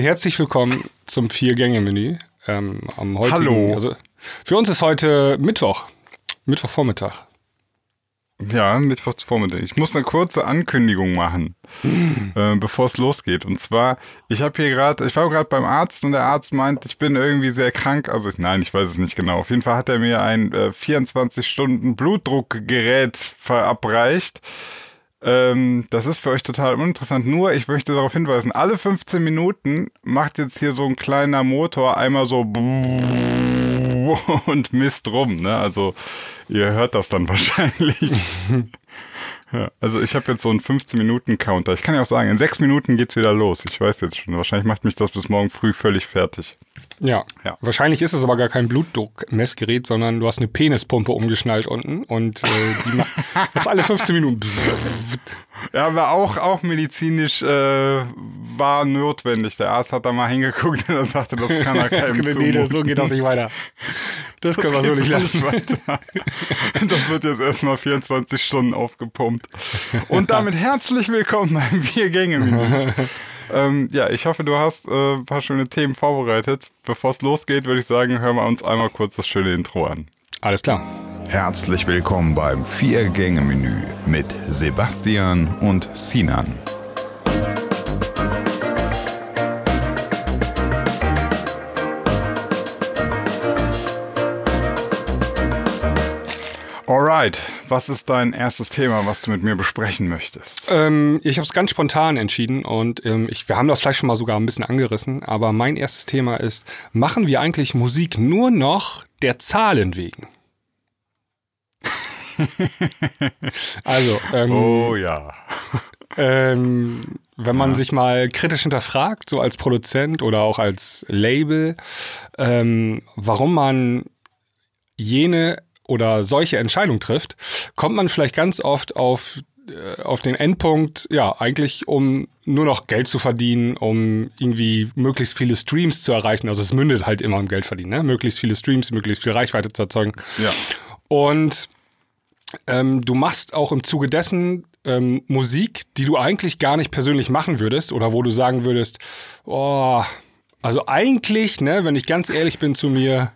Herzlich willkommen zum Vier-Gänge-Menü. Ähm, am heutigen, Hallo. Also für uns ist heute Mittwoch, Mittwochvormittag. Ja, Mittwochsvormittag. Ich muss eine kurze Ankündigung machen, äh, bevor es losgeht. Und zwar, ich habe hier gerade, ich war gerade beim Arzt und der Arzt meint, ich bin irgendwie sehr krank. Also nein, ich weiß es nicht genau. Auf jeden Fall hat er mir ein äh, 24 Stunden Blutdruckgerät verabreicht. Ähm, das ist für euch total uninteressant. Nur, ich möchte darauf hinweisen, alle 15 Minuten macht jetzt hier so ein kleiner Motor einmal so und misst rum. Ne? Also ihr hört das dann wahrscheinlich. ja, also ich habe jetzt so einen 15-Minuten-Counter. Ich kann ja auch sagen, in sechs Minuten geht's wieder los. Ich weiß jetzt schon. Wahrscheinlich macht mich das bis morgen früh völlig fertig. Ja. Ja. Wahrscheinlich ist es aber gar kein Blutdruckmessgerät, sondern du hast eine Penispumpe umgeschnallt unten und äh, die macht alle 15 Minuten. Ja, aber auch, auch medizinisch äh, war notwendig. Der Arzt hat da mal hingeguckt und er sagte, das kann er keinem nee, zumuten. so geht das nicht weiter. Das können wir so nicht lassen. weiter. Das wird jetzt erstmal 24 Stunden aufgepumpt. Und damit herzlich willkommen beim Vier-Gänge-Menü. Ähm, ja, ich hoffe, du hast äh, ein paar schöne Themen vorbereitet. Bevor es losgeht, würde ich sagen, hören wir uns einmal kurz das schöne Intro an. Alles klar. Herzlich willkommen beim Vier-Gänge-Menü mit Sebastian und Sinan. Alright, was ist dein erstes Thema, was du mit mir besprechen möchtest? Ähm, ich habe es ganz spontan entschieden und ähm, ich, wir haben das vielleicht schon mal sogar ein bisschen angerissen, aber mein erstes Thema ist, machen wir eigentlich Musik nur noch der Zahlen wegen? also, ähm, Oh ja. ähm, wenn man sich mal kritisch hinterfragt, so als Produzent oder auch als Label, ähm, warum man jene oder solche Entscheidung trifft, kommt man vielleicht ganz oft auf, äh, auf den Endpunkt, ja, eigentlich um nur noch Geld zu verdienen, um irgendwie möglichst viele Streams zu erreichen. Also es mündet halt immer im Geld verdienen, ne? Möglichst viele Streams, möglichst viel Reichweite zu erzeugen. Ja. Und ähm, du machst auch im Zuge dessen ähm, Musik, die du eigentlich gar nicht persönlich machen würdest oder wo du sagen würdest, oh, also eigentlich, ne, wenn ich ganz ehrlich bin zu mir,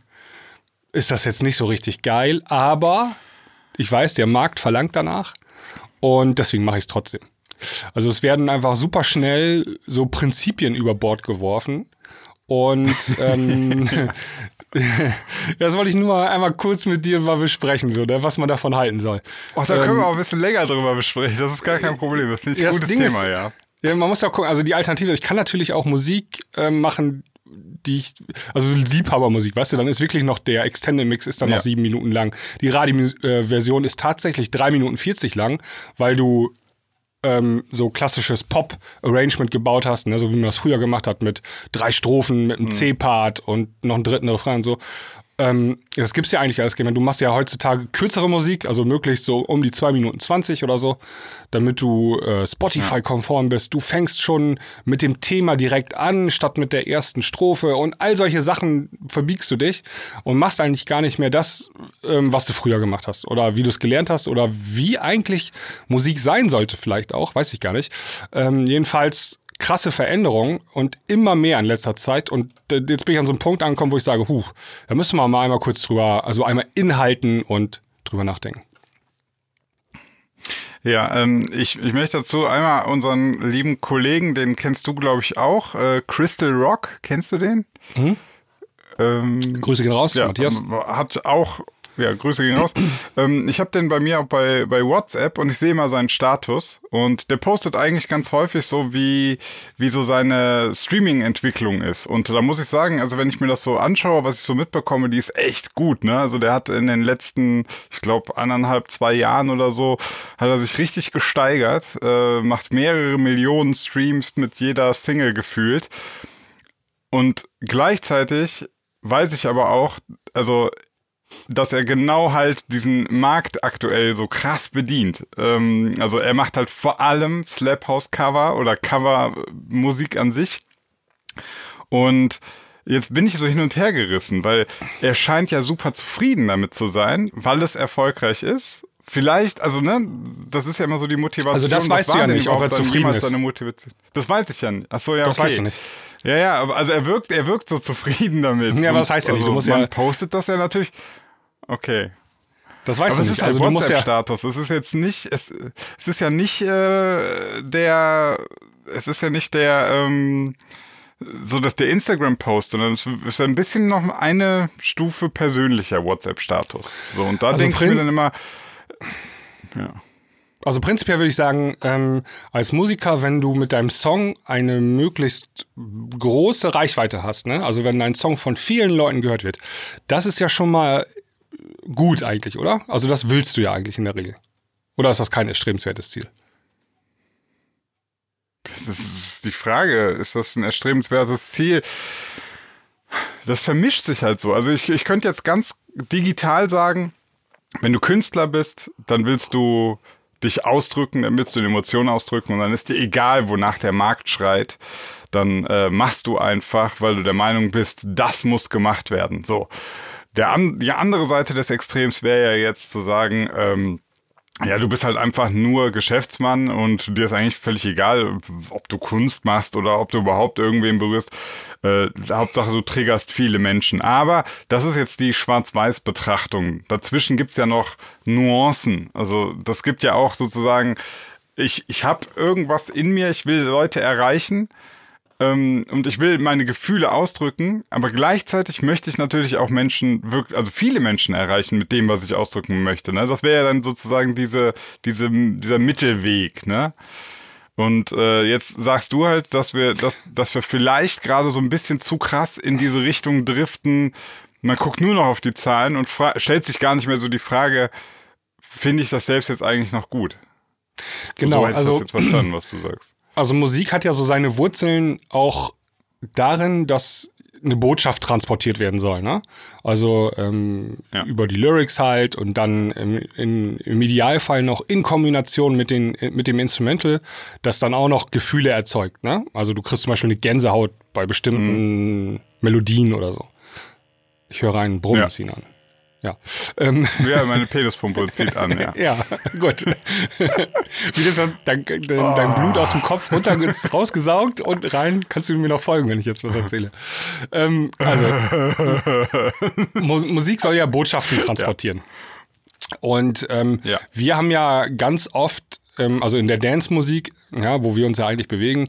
ist das jetzt nicht so richtig geil, aber ich weiß, der Markt verlangt danach und deswegen mache ich es trotzdem. Also es werden einfach super schnell so Prinzipien über Bord geworfen und ähm, das wollte ich nur einmal kurz mit dir mal besprechen, so, ne, was man davon halten soll. Ach, da können Ähm, wir auch ein bisschen länger drüber besprechen. Das ist gar kein Problem. Das finde ich Ja, ein gutes Ding Thema, ist- ja. Ja, man muss ja gucken, also die Alternative, ich kann natürlich auch Musik ähm, machen, die ich, also so Liebhabermusik, weißt du, dann ist wirklich noch der Extended Mix ist dann Ja. noch sieben Minuten lang. Die Radio-Version ist tatsächlich drei Minuten 40 lang, weil du ähm, so klassisches Pop-Arrangement gebaut hast, ne, so wie man das früher gemacht hat, mit drei Strophen, mit einem C-Part und noch einen dritten Refrain und so. Ähm, das gibt's ja eigentlich alles. Du machst ja heutzutage kürzere Musik, also möglichst so um die 2 Minuten 20 oder so, damit du äh, Spotify-konform bist. Du fängst schon mit dem Thema direkt an, statt mit der ersten Strophe und all solche Sachen verbiegst du dich und machst eigentlich gar nicht mehr das, ähm, was du früher gemacht hast oder wie du es gelernt hast oder wie eigentlich Musik sein sollte vielleicht auch, weiß ich gar nicht. Ähm, jedenfalls krasse Veränderung und immer mehr in letzter Zeit. Und äh, jetzt bin ich an so einem Punkt angekommen, wo ich sage, huh, da müssen wir mal einmal kurz drüber, also einmal inhalten und drüber nachdenken. Ja, ähm, ich, ich möchte dazu einmal unseren lieben Kollegen, den kennst du, glaube ich, auch, äh, Crystal Rock, kennst du den? Ähm, Grüße gehen raus, ja, Matthias. hat auch, ja, Grüße gehen raus. ähm, ich habe den bei mir auch bei, bei WhatsApp und ich sehe mal seinen Status und der postet eigentlich ganz häufig so, wie, wie so seine Streaming-Entwicklung ist. Und da muss ich sagen, also wenn ich mir das so anschaue, was ich so mitbekomme, die ist echt gut, ne? Also der hat in den letzten, ich glaube, anderthalb, zwei Jahren oder so, hat er sich richtig gesteigert, äh, macht mehrere Millionen Streams mit jeder Single gefühlt. Und gleichzeitig weiß ich aber auch, also dass er genau halt diesen Markt aktuell so krass bedient. Ähm, also er macht halt vor allem Slap House Cover oder Cover-Musik an sich. Und jetzt bin ich so hin und her gerissen, weil er scheint ja super zufrieden damit zu sein, weil es erfolgreich ist, vielleicht, also ne, das ist ja immer so die Motivation. Also das weißt Was du ja nicht, ob er zufrieden ist. Seine Motivation? Das weiß ich ja nicht. Ach so, ja, Das okay. weißt du nicht. Ja, ja, also er wirkt, er wirkt so zufrieden damit. Ja, aber das heißt ja nicht, also du musst man ja- postet das ja natürlich. Okay. Das weißt Aber du nicht. ist Also du musst ja. WhatsApp-Status. Es ist jetzt nicht, es, es ist ja nicht äh, der, es ist ja nicht der, ähm, so dass der Instagram-Post, sondern es ist ein bisschen noch eine Stufe persönlicher WhatsApp-Status. So, und da Also denke ich mir dann immer, ja. Also prinzipiell würde ich sagen, ähm, als Musiker, wenn du mit deinem Song eine möglichst große Reichweite hast, ne? also wenn dein Song von vielen Leuten gehört wird, das ist ja schon mal gut eigentlich, oder? Also das willst du ja eigentlich in der Regel. Oder ist das kein erstrebenswertes Ziel? Das ist die Frage. Ist das ein erstrebenswertes Ziel? Das vermischt sich halt so. Also ich, ich könnte jetzt ganz digital sagen, wenn du Künstler bist, dann willst du dich ausdrücken, dann willst du eine Emotion ausdrücken und dann ist dir egal, wonach der Markt schreit. Dann äh, machst du einfach, weil du der Meinung bist, das muss gemacht werden. So. An, die andere Seite des Extrems wäre ja jetzt zu sagen, ähm, ja, du bist halt einfach nur Geschäftsmann und dir ist eigentlich völlig egal, ob du Kunst machst oder ob du überhaupt irgendwen berührst. Äh, Hauptsache, du triggerst viele Menschen. Aber das ist jetzt die Schwarz-Weiß-Betrachtung. Dazwischen gibt's ja noch Nuancen. Also das gibt ja auch sozusagen, ich, ich habe irgendwas in mir, ich will Leute erreichen ähm, und ich will meine Gefühle ausdrücken, aber gleichzeitig möchte ich natürlich auch Menschen wirklich, also viele Menschen erreichen mit dem, was ich ausdrücken möchte. Ne? Das wäre ja dann sozusagen diese, diese, dieser Mittelweg, ne? Und äh, jetzt sagst du halt, dass wir, dass, dass wir vielleicht gerade so ein bisschen zu krass in diese Richtung driften. Man guckt nur noch auf die Zahlen und stellt sich gar nicht mehr so die Frage, finde ich das selbst jetzt eigentlich noch gut? Genau, so hätte ich also das jetzt verstanden, was du sagst. Also Musik hat ja so seine Wurzeln auch darin, dass eine Botschaft transportiert werden soll. Ne? Also ähm, Ja. über die Lyrics halt und dann im, im Idealfall noch in Kombination mit, den, mit dem Instrumental, das dann auch noch Gefühle erzeugt. Ne? Also du kriegst zum Beispiel eine Gänsehaut bei bestimmten Melodien oder so. Ich höre einen Brummen Ja. Ja. Ähm, Ja, meine Penispumpe zieht an, ja. ja, gut. Wie das dann, dein, dein, dein Blut aus dem Kopf runter rausgesaugt und rein, kannst du mir noch folgen, wenn ich jetzt was erzähle. Ähm, also, Mu Musik soll ja Botschaften transportieren. Und ähm, Ja. wir haben ja ganz oft, ähm, also in der Dance-Musik, ja, wo wir uns ja eigentlich bewegen,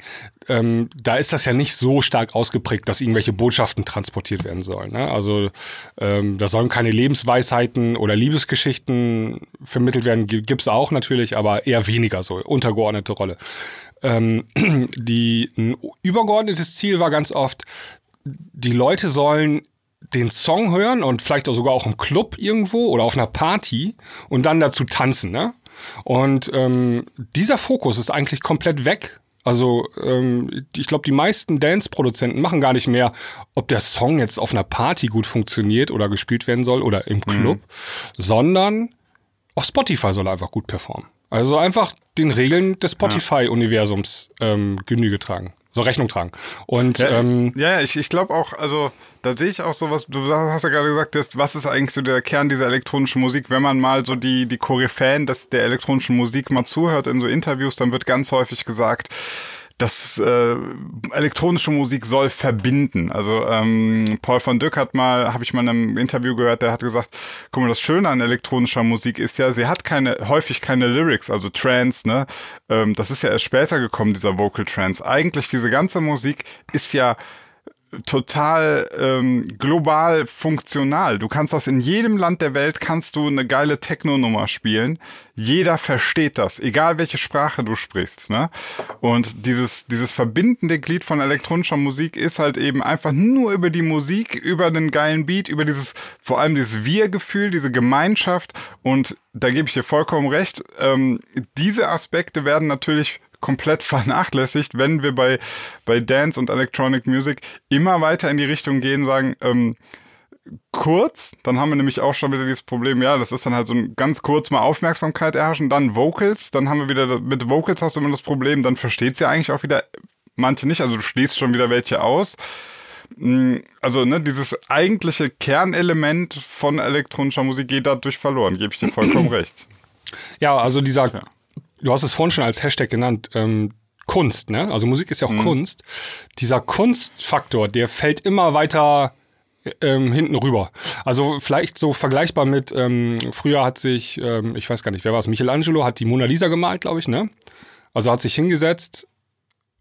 ähm, da ist das ja nicht so stark ausgeprägt, dass irgendwelche Botschaften transportiert werden sollen. Ne? Also ähm, da sollen keine Lebensweisheiten oder Liebesgeschichten vermittelt werden, Gi- gibt's auch natürlich, aber eher weniger so, untergeordnete Rolle. Ähm, die, ein übergeordnetes Ziel war ganz oft, die Leute sollen den Song hören und vielleicht auch sogar auch im Club irgendwo oder auf einer Party und dann dazu tanzen. Ne? Und ähm, dieser Fokus ist eigentlich komplett weg. Also ähm, ich glaube, die meisten Dance-Produzenten machen gar nicht mehr, ob der Song jetzt auf einer Party gut funktioniert oder gespielt werden soll oder im Club, sondern auf Spotify soll er einfach gut performen. Also einfach den Regeln des Spotify-Universums ähm, Genüge tragen, so Rechnung tragen. Und Ja, ähm, ja ich, ich glaube auch, also da sehe ich auch so was, du hast ja gerade gesagt, das, was ist eigentlich so der Kern dieser elektronischen Musik? Wenn man mal so die, die Koryphäen des, der elektronischen Musik mal zuhört in so Interviews, dann wird ganz häufig gesagt, dass äh, elektronische Musik soll verbinden. Also ähm, Paul von Dyck hat mal, habe ich mal in einem Interview gehört, der hat gesagt, guck mal, das Schöne an elektronischer Musik ist ja, sie hat keine, häufig keine Lyrics, also Trance, ne? Ähm, das ist ja erst später gekommen, dieser Vocal Trance. Eigentlich diese ganze Musik ist ja total ähm, global funktional. Du kannst das in jedem Land der Welt, kannst du eine geile Techno-Nummer spielen. Jeder versteht das, egal welche Sprache du sprichst. Ne? Und dieses, dieses verbindende Glied von elektronischer Musik ist halt eben einfach nur über die Musik, über den geilen Beat, über dieses, vor allem dieses Wir-Gefühl, diese Gemeinschaft. Und da gebe ich dir vollkommen recht. Ähm, diese Aspekte werden natürlich komplett vernachlässigt, wenn wir bei, bei Dance und Electronic Music immer weiter in die Richtung gehen sagen, ähm, kurz, dann haben wir nämlich auch schon wieder dieses Problem, ja, das ist dann halt so ein ganz kurz mal Aufmerksamkeit erhaschen, dann Vocals, dann haben wir wieder, mit Vocals hast du immer das Problem, dann versteht sie eigentlich auch wieder manche nicht, also du schließt schon wieder welche aus. Mm, Also, ne, dieses eigentliche Kernelement von elektronischer Musik geht dadurch verloren, gebe ich dir vollkommen recht. Ja, also dieser, ja. Du hast es vorhin schon als Hashtag genannt, ähm, Kunst, ne? Also Musik ist ja auch mhm. Kunst. Dieser Kunstfaktor, der fällt immer weiter ähm, hinten rüber. Also vielleicht so vergleichbar mit, ähm, früher hat sich, ähm, ich weiß gar nicht, wer war es, Michelangelo hat die Mona Lisa gemalt, glaube ich, ne? Also hat sich hingesetzt.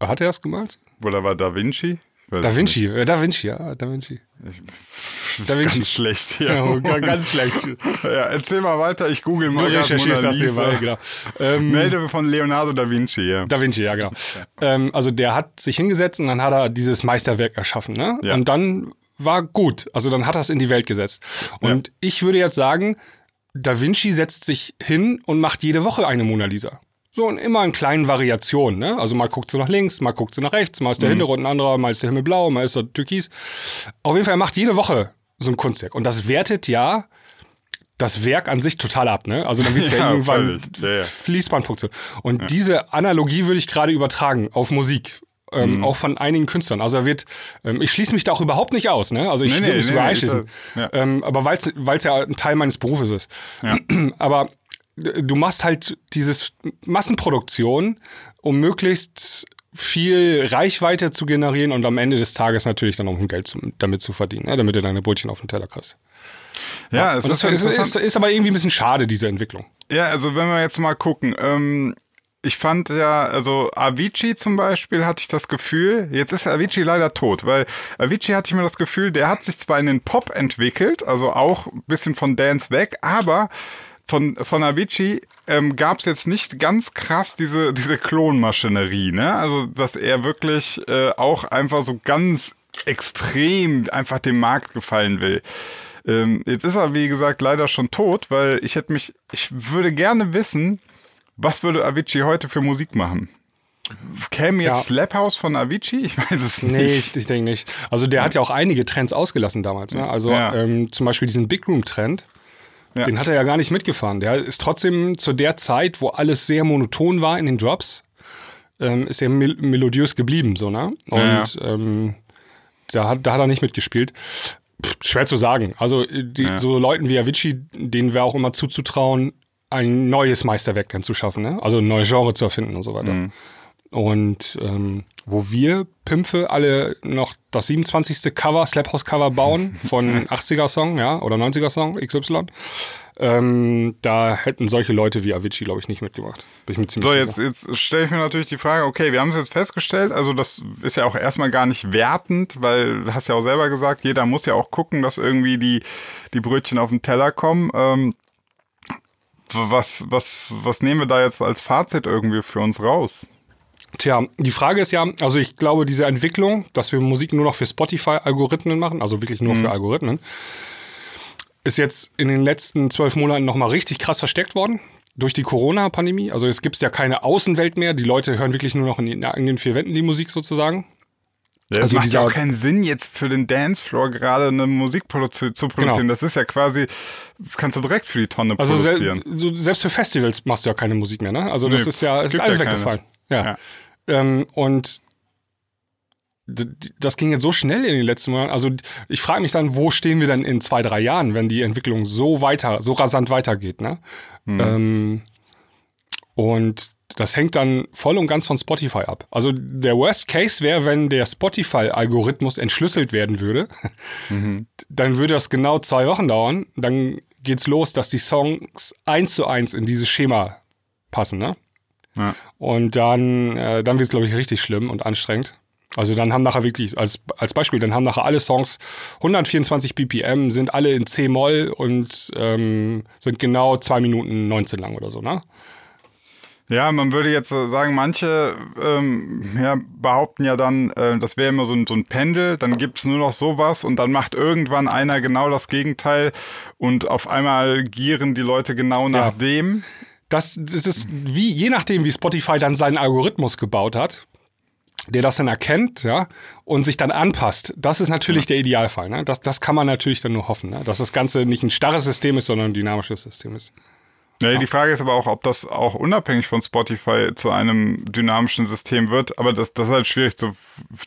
Hat er das gemalt? Oder war Da Vinci? Da Vinci, äh, Da Vinci, ja, Da Vinci. Da Vinci. Ganz schlecht hier. Ja, ganz schlecht. ja, erzähl mal weiter, ich google mal. Du recherchierst das nebenbei, genau. Ähm, Melde von Leonardo da Vinci, ja. Da Vinci, ja, genau. Ähm, also der hat sich hingesetzt und dann hat er dieses Meisterwerk erschaffen, ne? Ja. Und dann war gut. Also dann hat er es in die Welt gesetzt. Und ja. ich würde jetzt sagen, Da Vinci setzt sich hin und macht jede Woche eine Mona Lisa. So und immer in kleinen Variationen. Ne? Also mal guckt sie nach links, mal guckt sie nach rechts, mal ist der mhm. Hintergrund ein anderer, mal ist der Himmel blau, mal ist er türkis. Auf jeden Fall, er macht jede Woche so ein Kunstwerk. Und das wertet ja das Werk an sich total ab. Ne? Also dann wird es ja, ja, irgendwann ja, ja. Fließbandfunktion. Und diese Analogie würde ich gerade übertragen auf Musik. Ähm, mhm. Auch von einigen Künstlern. Also er wird, ähm, ich schließe mich da auch überhaupt nicht aus, ne? Also ich nee, will nee, mich sogar nee, einschließen. Ja. Ähm, aber weil es ja ein Teil meines Berufes ist. Aber du machst halt dieses Massenproduktion, um möglichst viel Reichweite zu generieren und am Ende des Tages natürlich dann auch ein Geld zum, damit zu verdienen, ne? damit du deine Brötchen auf den Teller kriegst. Ja, ja. es ist, ist, ist, ist, aber irgendwie ein bisschen schade, diese Entwicklung. Ja, also wenn wir jetzt mal gucken, ähm, ich fand ja, also Avicii zum Beispiel hatte ich das Gefühl, jetzt ist Avicii leider tot, weil Avicii hatte ich mir das Gefühl, der hat sich zwar in den Pop entwickelt, also auch ein bisschen von Dance weg, aber von, von Avicii ähm, gab es jetzt nicht ganz krass diese, diese Klonmaschinerie, ne? Also, dass er wirklich äh, auch einfach so ganz extrem einfach dem Markt gefallen will. Ähm, jetzt ist er, wie gesagt, leider schon tot, weil ich hätte mich, ich würde gerne wissen, was würde Avicii heute für Musik machen? Käme jetzt ja. Slap House von Avicii? Ich weiß es nicht. Nee, ich, ich denke nicht. Also der ja. hat ja auch einige Trends ausgelassen damals. Ne? Also ja. ähm, zum Beispiel diesen Big Room Trend. Den hat er ja gar nicht mitgefahren. Der ist trotzdem zu der Zeit, wo alles sehr monoton war in den Drops, ähm, ist er mel melodiös geblieben, so, ne? Und ähm, da, hat, da hat er nicht mitgespielt. Pff, schwer zu sagen. Also die, so Leuten wie Avicii, denen wäre auch immer zuzutrauen, ein neues Meisterwerk dann zu schaffen, ne? also ein neues Genre zu erfinden und so weiter. Mhm. Und ähm, wo wir Pimpfe alle noch das 27. Cover, Slap House Cover bauen von 80er Song, ja, oder 90er Song, XY, ähm, da hätten solche Leute wie Avicii, glaube ich, nicht mitgemacht. Bin ich mir ziemlich so, jetzt, jetzt stelle ich mir natürlich die Frage, okay, wir haben es jetzt festgestellt, also das ist ja auch erstmal gar nicht wertend, weil du hast ja auch selber gesagt, jeder muss ja auch gucken, dass irgendwie die, die Brötchen auf den Teller kommen. Ähm, was, was, was nehmen wir da jetzt als Fazit irgendwie für uns raus? Tja, die Frage ist ja, also ich glaube, diese Entwicklung, dass wir Musik nur noch für Spotify-Algorithmen machen, also wirklich nur mhm. für Algorithmen, ist jetzt in den letzten zwölf Monaten nochmal richtig krass versteckt worden durch die Corona-Pandemie. Also es gibt ja keine Außenwelt mehr. Die Leute hören wirklich nur noch in den eigenen vier Wänden die Musik sozusagen. Ja, also macht ja auch keinen Sinn, jetzt für den Dancefloor gerade eine Musik produzi zu produzieren. Genau. Das ist ja quasi, kannst du direkt für die Tonne also produzieren. Se selbst für Festivals machst du ja keine Musik mehr, ne? Also das nee, ist ja, ist alles ja weggefallen. Ja. ja. Ähm, und das ging jetzt so schnell in den letzten Monaten. Also ich frage mich dann, wo stehen wir denn in zwei, drei Jahren, wenn die Entwicklung so weiter, so rasant weitergeht, ne? Mhm. Ähm, und das hängt dann voll und ganz von Spotify ab. Also der Worst Case wäre, wenn der Spotify-Algorithmus entschlüsselt werden würde. Mhm. Dann würde das genau zwei Wochen dauern. Dann geht's los, dass die Songs eins zu eins in dieses Schema passen, ne? Ja. Und dann, äh, dann wird es, glaube ich, richtig schlimm und anstrengend. Also dann haben nachher wirklich, als, als Beispiel, dann haben nachher alle Songs 124 BPM, sind alle in C-Moll und ähm, sind genau zwei Minuten 19 lang oder so, ne? Ja, man würde jetzt sagen, manche ähm, ja, behaupten ja dann, äh, das wäre immer so ein, so ein Pendel, dann gibt es nur noch sowas und dann macht irgendwann einer genau das Gegenteil und auf einmal gieren die Leute genau nach ja. dem. Das, das ist wie, je nachdem, wie Spotify dann seinen Algorithmus gebaut hat, der das dann erkennt, ja, und sich dann anpasst. Das ist natürlich der Idealfall. Ne? Das, das kann man natürlich dann nur hoffen, ne? dass das Ganze nicht ein starres System ist, sondern ein dynamisches System ist. Ja, ja, die Frage ist aber auch, ob das auch unabhängig von Spotify zu einem dynamischen System wird. Aber das, das ist halt schwierig zu,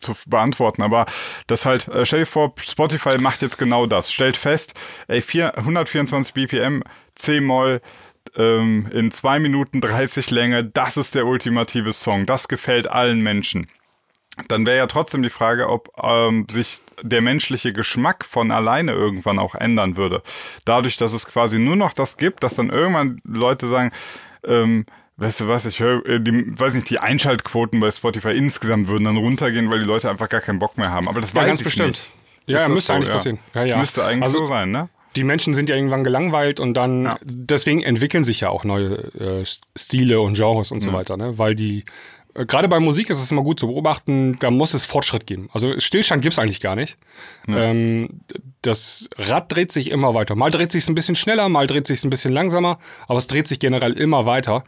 zu beantworten. Aber das halt, äh, stell dir vor, Spotify macht jetzt genau das. Stellt fest, ey, 4, 124 BPM, C-Moll, ähm, in zwei Minuten 30 Länge, das ist der ultimative Song, das gefällt allen Menschen. Dann wäre ja trotzdem die Frage, ob ähm, sich der menschliche Geschmack von alleine irgendwann auch ändern würde. Dadurch, dass es quasi nur noch das gibt, dass dann irgendwann Leute sagen, ähm, weißt du was, ich höre, äh, die, weiß nicht, die Einschaltquoten bei Spotify insgesamt würden dann runtergehen, weil die Leute einfach gar keinen Bock mehr haben. Aber das Ja, weiß ganz bestimmt. nicht. Ja, müsste so? eigentlich Ja. passieren. Ja, ja. Müsste eigentlich Also- so sein, ne? Die Menschen sind ja irgendwann gelangweilt und dann Ja. deswegen entwickeln sich ja auch neue äh, Stile und Genres und so weiter, ne? Weil die äh, gerade bei Musik ist es immer gut zu beobachten, da muss es Fortschritt geben. Also Stillstand gibt's eigentlich gar nicht. Ähm, das Rad dreht sich immer weiter. Mal dreht sich ein bisschen schneller, mal dreht sich ein bisschen langsamer, aber es dreht sich generell immer weiter.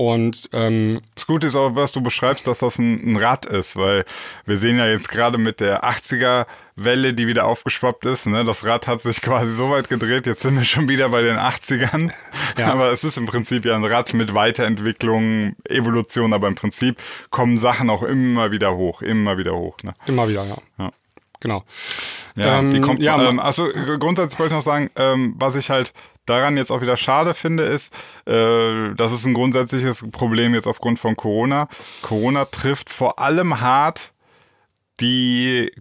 Und ähm, Das Gute ist auch, was du beschreibst, dass das ein, ein Rad ist, weil wir sehen ja jetzt gerade mit der 80er-Welle, die wieder aufgeschwappt ist, ne? das Rad hat sich quasi so weit gedreht, jetzt sind wir schon wieder bei den 80ern. Ja. Aber es ist im Prinzip ja ein Rad mit Weiterentwicklung, Evolution, aber im Prinzip kommen Sachen auch immer wieder hoch, immer wieder hoch. Ne? immer wieder, ja. Ja. Genau. Ja, Ähm, die kommt, ja, ähm, also grundsätzlich wollte ich noch sagen, ähm, was ich halt daran jetzt auch wieder schade finde, ist, äh, das ist ein grundsätzliches Problem jetzt aufgrund von Corona. Corona trifft vor allem hart die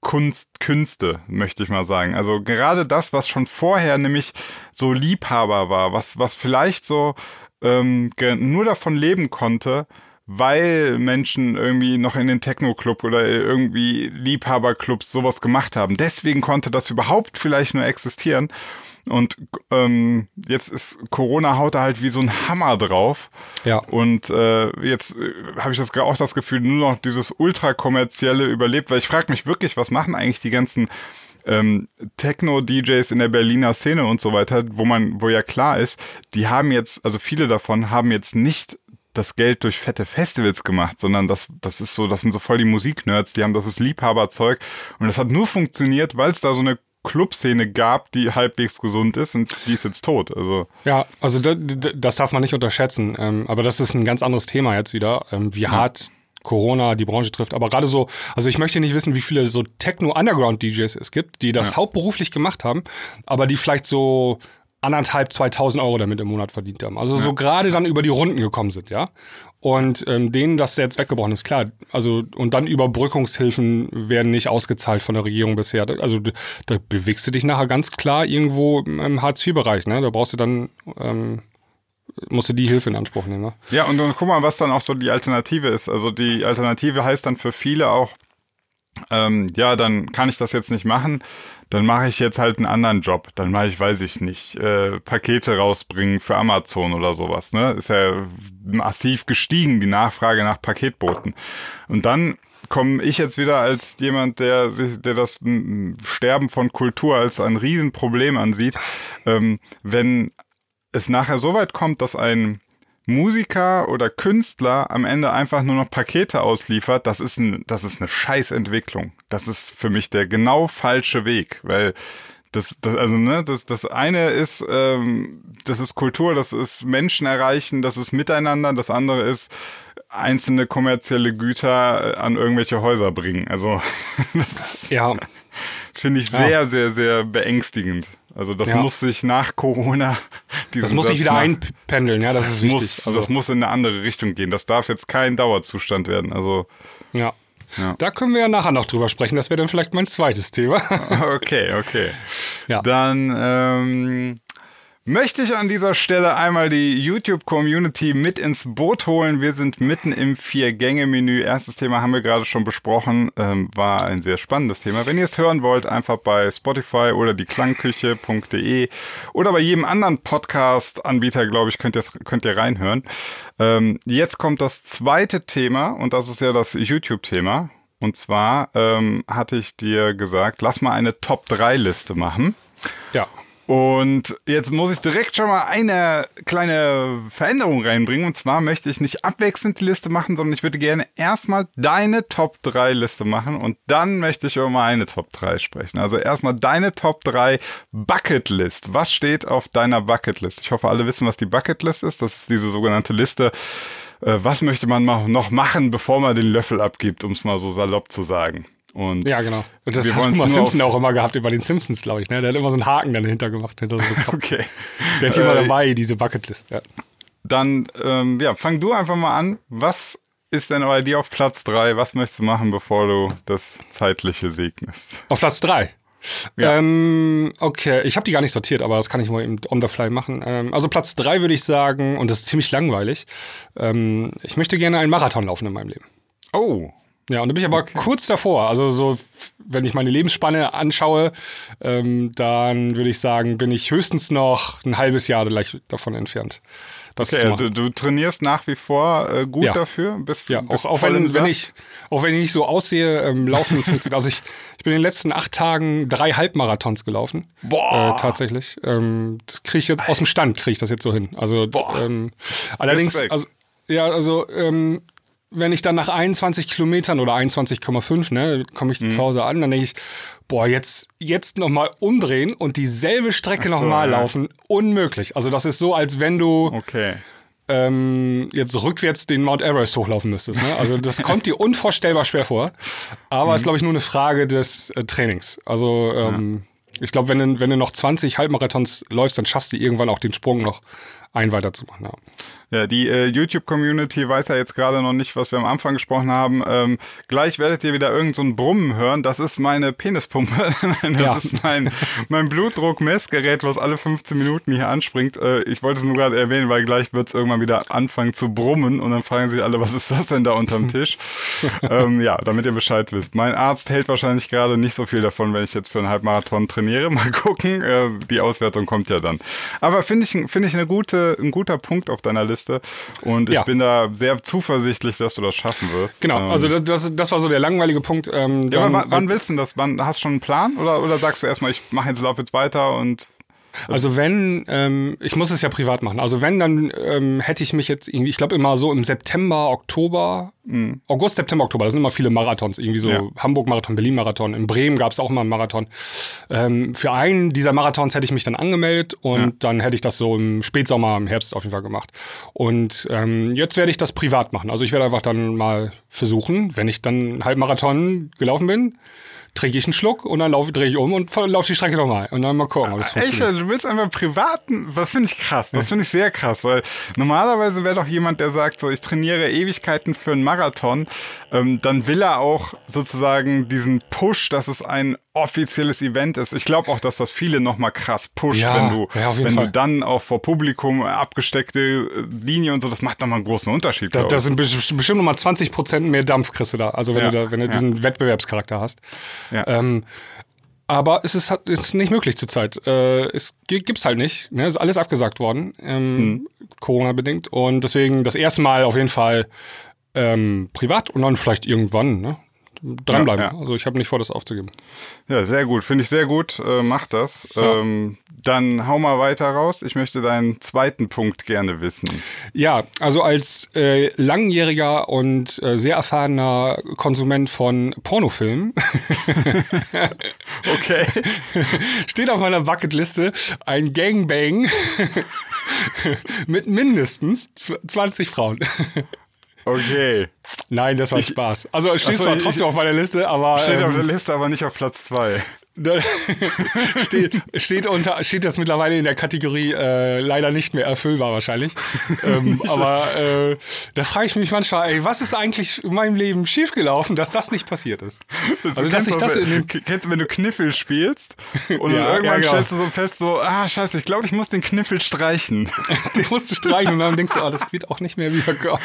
Kunst, Künste, möchte ich mal sagen. Also gerade das, was schon vorher nämlich so Liebhaber war, was, was vielleicht so ähm, nur davon leben konnte, weil Menschen irgendwie noch in den Techno-Club oder irgendwie Liebhaberclubs sowas gemacht haben. Deswegen konnte das überhaupt vielleicht nur existieren. Und ähm, jetzt ist Corona haut da halt wie so ein Hammer drauf. Ja. Und äh, jetzt äh, habe ich das auch das Gefühl, nur noch dieses ultra-kommerzielle überlebt, weil ich frage mich wirklich, was machen eigentlich die ganzen ähm, Techno-DJs in der Berliner Szene und so weiter, wo man, wo ja klar ist, die haben jetzt, also viele davon haben jetzt nicht das Geld durch fette Festivals gemacht, sondern das, das ist so, das sind so voll die Musiknerds, die haben das ist Liebhaberzeug und das hat nur funktioniert, weil es da so eine Clubszene gab, die halbwegs gesund ist und die ist jetzt tot. Also Ja, also das, das darf man nicht unterschätzen. Ähm, aber das ist ein ganz anderes Thema jetzt wieder, ähm, wie hart Corona die Branche trifft. Aber gerade so, also ich möchte nicht wissen, wie viele so Techno-Underground-DJs es gibt, die das hauptberuflich gemacht haben, aber die vielleicht so anderthalb, 2000 Euro damit im Monat verdient haben. Also so gerade dann über die Runden gekommen sind, ja. Und ähm, denen das jetzt weggebrochen ist, klar. Also und dann Überbrückungshilfen werden nicht ausgezahlt von der Regierung bisher. Also da bewegst du dich nachher ganz klar irgendwo im Hartz-IV-Bereich, ne? Da brauchst du dann ähm, musst du die Hilfe in Anspruch nehmen, ne? Ja, und, und guck mal, was dann auch so die Alternative ist. Also die Alternative heißt dann für viele auch, ähm, ja, dann kann ich das jetzt nicht machen, dann mache ich jetzt halt einen anderen Job. Dann mache ich, weiß ich nicht, äh, Pakete rausbringen für Amazon oder sowas. Ne? Ist ja massiv gestiegen, die Nachfrage nach Paketboten. Und dann komme ich jetzt wieder als jemand, der, der das Sterben von Kultur als ein Riesenproblem ansieht, ähm, wenn es nachher so weit kommt, dass ein Musiker oder Künstler am Ende einfach nur noch Pakete ausliefert, das ist, ein, das ist eine Scheißentwicklung. Das ist für mich der genau falsche Weg, weil das, das also ne, das, das eine ist, ähm, das ist Kultur, das ist Menschen erreichen, das ist Miteinander, das andere ist einzelne kommerzielle Güter äh, an irgendwelche Häuser bringen. Also das Ja, finde ich Ja. sehr, sehr, sehr beängstigend. Also das Ja. muss sich nach Corona das muss sich wieder einpendeln, ja, das, ist wichtig. muss, also, das muss in eine andere Richtung gehen. Das darf jetzt kein Dauerzustand werden. Also, ja. Ja. Da können wir ja nachher noch drüber sprechen. Das wäre dann vielleicht mein zweites Thema. okay, okay. Ja. Dann ähm, möchte ich an dieser Stelle einmal die YouTube-Community mit ins Boot holen. Wir sind mitten im Vier-Gänge-Menü. Erstes Thema haben wir gerade schon besprochen. Ähm, war ein sehr spannendes Thema. Wenn ihr es hören wollt, einfach bei Spotify oder die Klangküche.de oder bei jedem anderen Podcast-Anbieter, glaube ich, könnt ihr, könnt ihr reinhören. Ähm, jetzt kommt das zweite Thema und das ist ja das YouTube-Thema. Und zwar ähm, hatte ich dir gesagt, lass mal eine Top-3-Liste machen. ja. Und jetzt muss ich direkt schon mal eine kleine Veränderung reinbringen. Und zwar möchte ich nicht abwechselnd die Liste machen, sondern ich würde gerne erstmal deine Top 3 Liste machen und dann möchte ich über meine Top 3 sprechen. Also erstmal deine Top 3 Bucket List. Was steht auf deiner Bucket List? Ich hoffe, alle wissen, was die Bucket List ist. Das ist diese sogenannte Liste. äh, Was möchte man noch machen, bevor man den Löffel abgibt, um es mal so salopp zu sagen. Und Ja, genau. Und das Wir hat Homer Simpson auch immer gehabt, über den Simpsons, glaube ich. Ne? Der hat immer so einen Haken dann dahinter gemacht. Hinter so okay. Der hat immer Äh, dabei, diese Bucketlist. Ja. Dann, ähm, ja, fang du einfach mal an. Was ist denn bei dir auf Platz drei? Was möchtest du machen, bevor du das Zeitliche segnest? Auf Platz drei. Ja. Ähm, okay, ich habe die gar nicht sortiert, aber das kann ich mal eben on the fly machen. Ähm, also Platz drei würde ich sagen, und das ist ziemlich langweilig, ähm, ich möchte gerne einen Marathon laufen in meinem Leben. Oh, Ja, und da bin ich aber kurz davor. Also so, wenn ich meine Lebensspanne anschaue, ähm, dann würde ich sagen, bin ich höchstens noch ein halbes Jahr gleich davon entfernt. Okay. Du, du trainierst nach wie vor äh, gut Ja. dafür? Bist, Ja, bist auch, auch, wenn, wenn ich, auch wenn ich nicht so aussehe, ähm, laufen funktioniert. Also ich, ich bin in den letzten acht Tagen drei Halbmarathons gelaufen. Boah. Äh, tatsächlich. Ähm, das kriege ich jetzt aus dem Stand kriege ich das jetzt so hin. Also ähm, allerdings, Respekt. also, ja, also ähm, wenn ich dann nach 21 Kilometern oder 21,5, ne, komme Mhm. ich zu Hause an, dann denke ich, boah, jetzt, jetzt nochmal umdrehen und dieselbe Strecke so, nochmal ja. laufen. Unmöglich. Also das ist so, als wenn du Okay. ähm, jetzt rückwärts den Mount Everest hochlaufen müsstest. Ne? Also das kommt dir unvorstellbar schwer vor. Aber ist, glaube ich, nur eine Frage des äh, Trainings. Also ähm, ich glaube, wenn du, wenn du noch 20 Halbmarathons läufst, dann schaffst du irgendwann auch den Sprung noch ein weiterzumachen. Ja. Ja, die äh, YouTube-Community weiß ja jetzt gerade noch nicht, was wir am Anfang gesprochen haben. Ähm, gleich werdet ihr wieder irgend so ein Brummen hören. Das ist meine Penispumpe. Nein, das Ja. ist mein, mein Blutdruckmessgerät, was alle 15 Minuten hier anspringt. Äh, ich wollte es nur gerade erwähnen, weil gleich wird es irgendwann wieder anfangen zu brummen und dann fragen sich alle, was ist das denn da unterm Tisch? ähm, ja, damit ihr Bescheid wisst. Mein Arzt hält wahrscheinlich gerade nicht so viel davon, wenn ich jetzt für einen Halbmarathon trainiere. Mal gucken. Äh, die Auswertung kommt ja dann. Aber finde ich, finde ich eine gute, ein guter Punkt auf deiner Liste. Und ich Ja. bin da sehr zuversichtlich, dass du das schaffen wirst. Genau, Ähm, also das, das, das war so der langweilige Punkt. Ähm, ja, dann, wann, wann willst du denn das? Wann, hast du schon einen Plan? Oder, oder sagst du erstmal, ich mache jetzt Lauf jetzt weiter und Also wenn, ähm, ich muss es ja privat machen. Also wenn, dann ähm, hätte ich mich jetzt irgendwie, ich glaube immer so im September, Oktober, August, September, Oktober, da sind immer viele Marathons, irgendwie so Ja. Hamburg-Marathon, Berlin-Marathon, in Bremen gab es auch mal einen Marathon. Ähm, für einen dieser Marathons hätte ich mich dann angemeldet und dann hätte ich das so im Spätsommer, im Herbst auf jeden Fall gemacht. Und ähm, jetzt werde ich das privat machen. Also ich werde einfach dann mal versuchen, wenn ich dann einen Halbmarathon gelaufen bin, trinke ich einen Schluck und dann laufe, drehe ich um und laufe die Strecke nochmal. Und dann mal gucken, ob es Echt, funktioniert. also du willst einfach privaten, das finde ich krass, das finde ich sehr krass, weil normalerweise wäre doch jemand, der sagt, so ich trainiere Ewigkeiten für einen Marathon, ähm, dann will er auch sozusagen diesen Push, dass es ein offizielles Event ist. Ich glaube auch, dass das viele nochmal krass pusht, Ja, wenn du, ja, wenn Fall. du dann auch vor Publikum abgesteckte äh, Linie und so, das macht nochmal einen großen Unterschied. Da, das sind best- bestimmt nochmal 20 Prozent mehr Dampf kriegst du da. Also wenn Ja, du da, wenn du diesen Wettbewerbscharakter hast. Ähm, aber es ist, ist nicht möglich zurzeit. Äh, es gi- gibt's halt nicht. Ne? Ist alles abgesagt worden, ähm, Mhm. Corona-bedingt. Und deswegen das erste Mal auf jeden Fall ähm, privat und dann vielleicht irgendwann ne? Dranbleiben. Ja, ja. Also ich habe nicht vor, das aufzugeben. Ja, sehr gut. Finde ich sehr gut. Äh, mach das. Ähm, dann hau mal weiter raus. Ich möchte deinen zweiten Punkt gerne wissen. Ja, also als äh, langjähriger und äh, sehr erfahrener Konsument von Pornofilmen Okay. steht auf meiner Bucketliste ein Gangbang mit mindestens zw- 20 Frauen. Okay. Nein, das war ich, Spaß. Also es steht zwar trotzdem ich, auf meiner Liste, aber. Steht ähm, auf der Liste, aber nicht auf Platz 2. steht, steht, unter, steht das mittlerweile in der Kategorie äh, leider nicht mehr erfüllbar wahrscheinlich. ähm, aber äh, da frage ich mich manchmal, ey, was ist eigentlich in meinem Leben schiefgelaufen, dass das nicht passiert ist? Also Du dass ich das in den kennst du, wenn du Kniffel spielst und Ja, irgendwann ja, genau. stellst du so fest, so, ah, scheiße, ich glaube, ich muss den Kniffel streichen. den musst du streichen und dann denkst du, oh, das wird auch nicht mehr wiederkommen.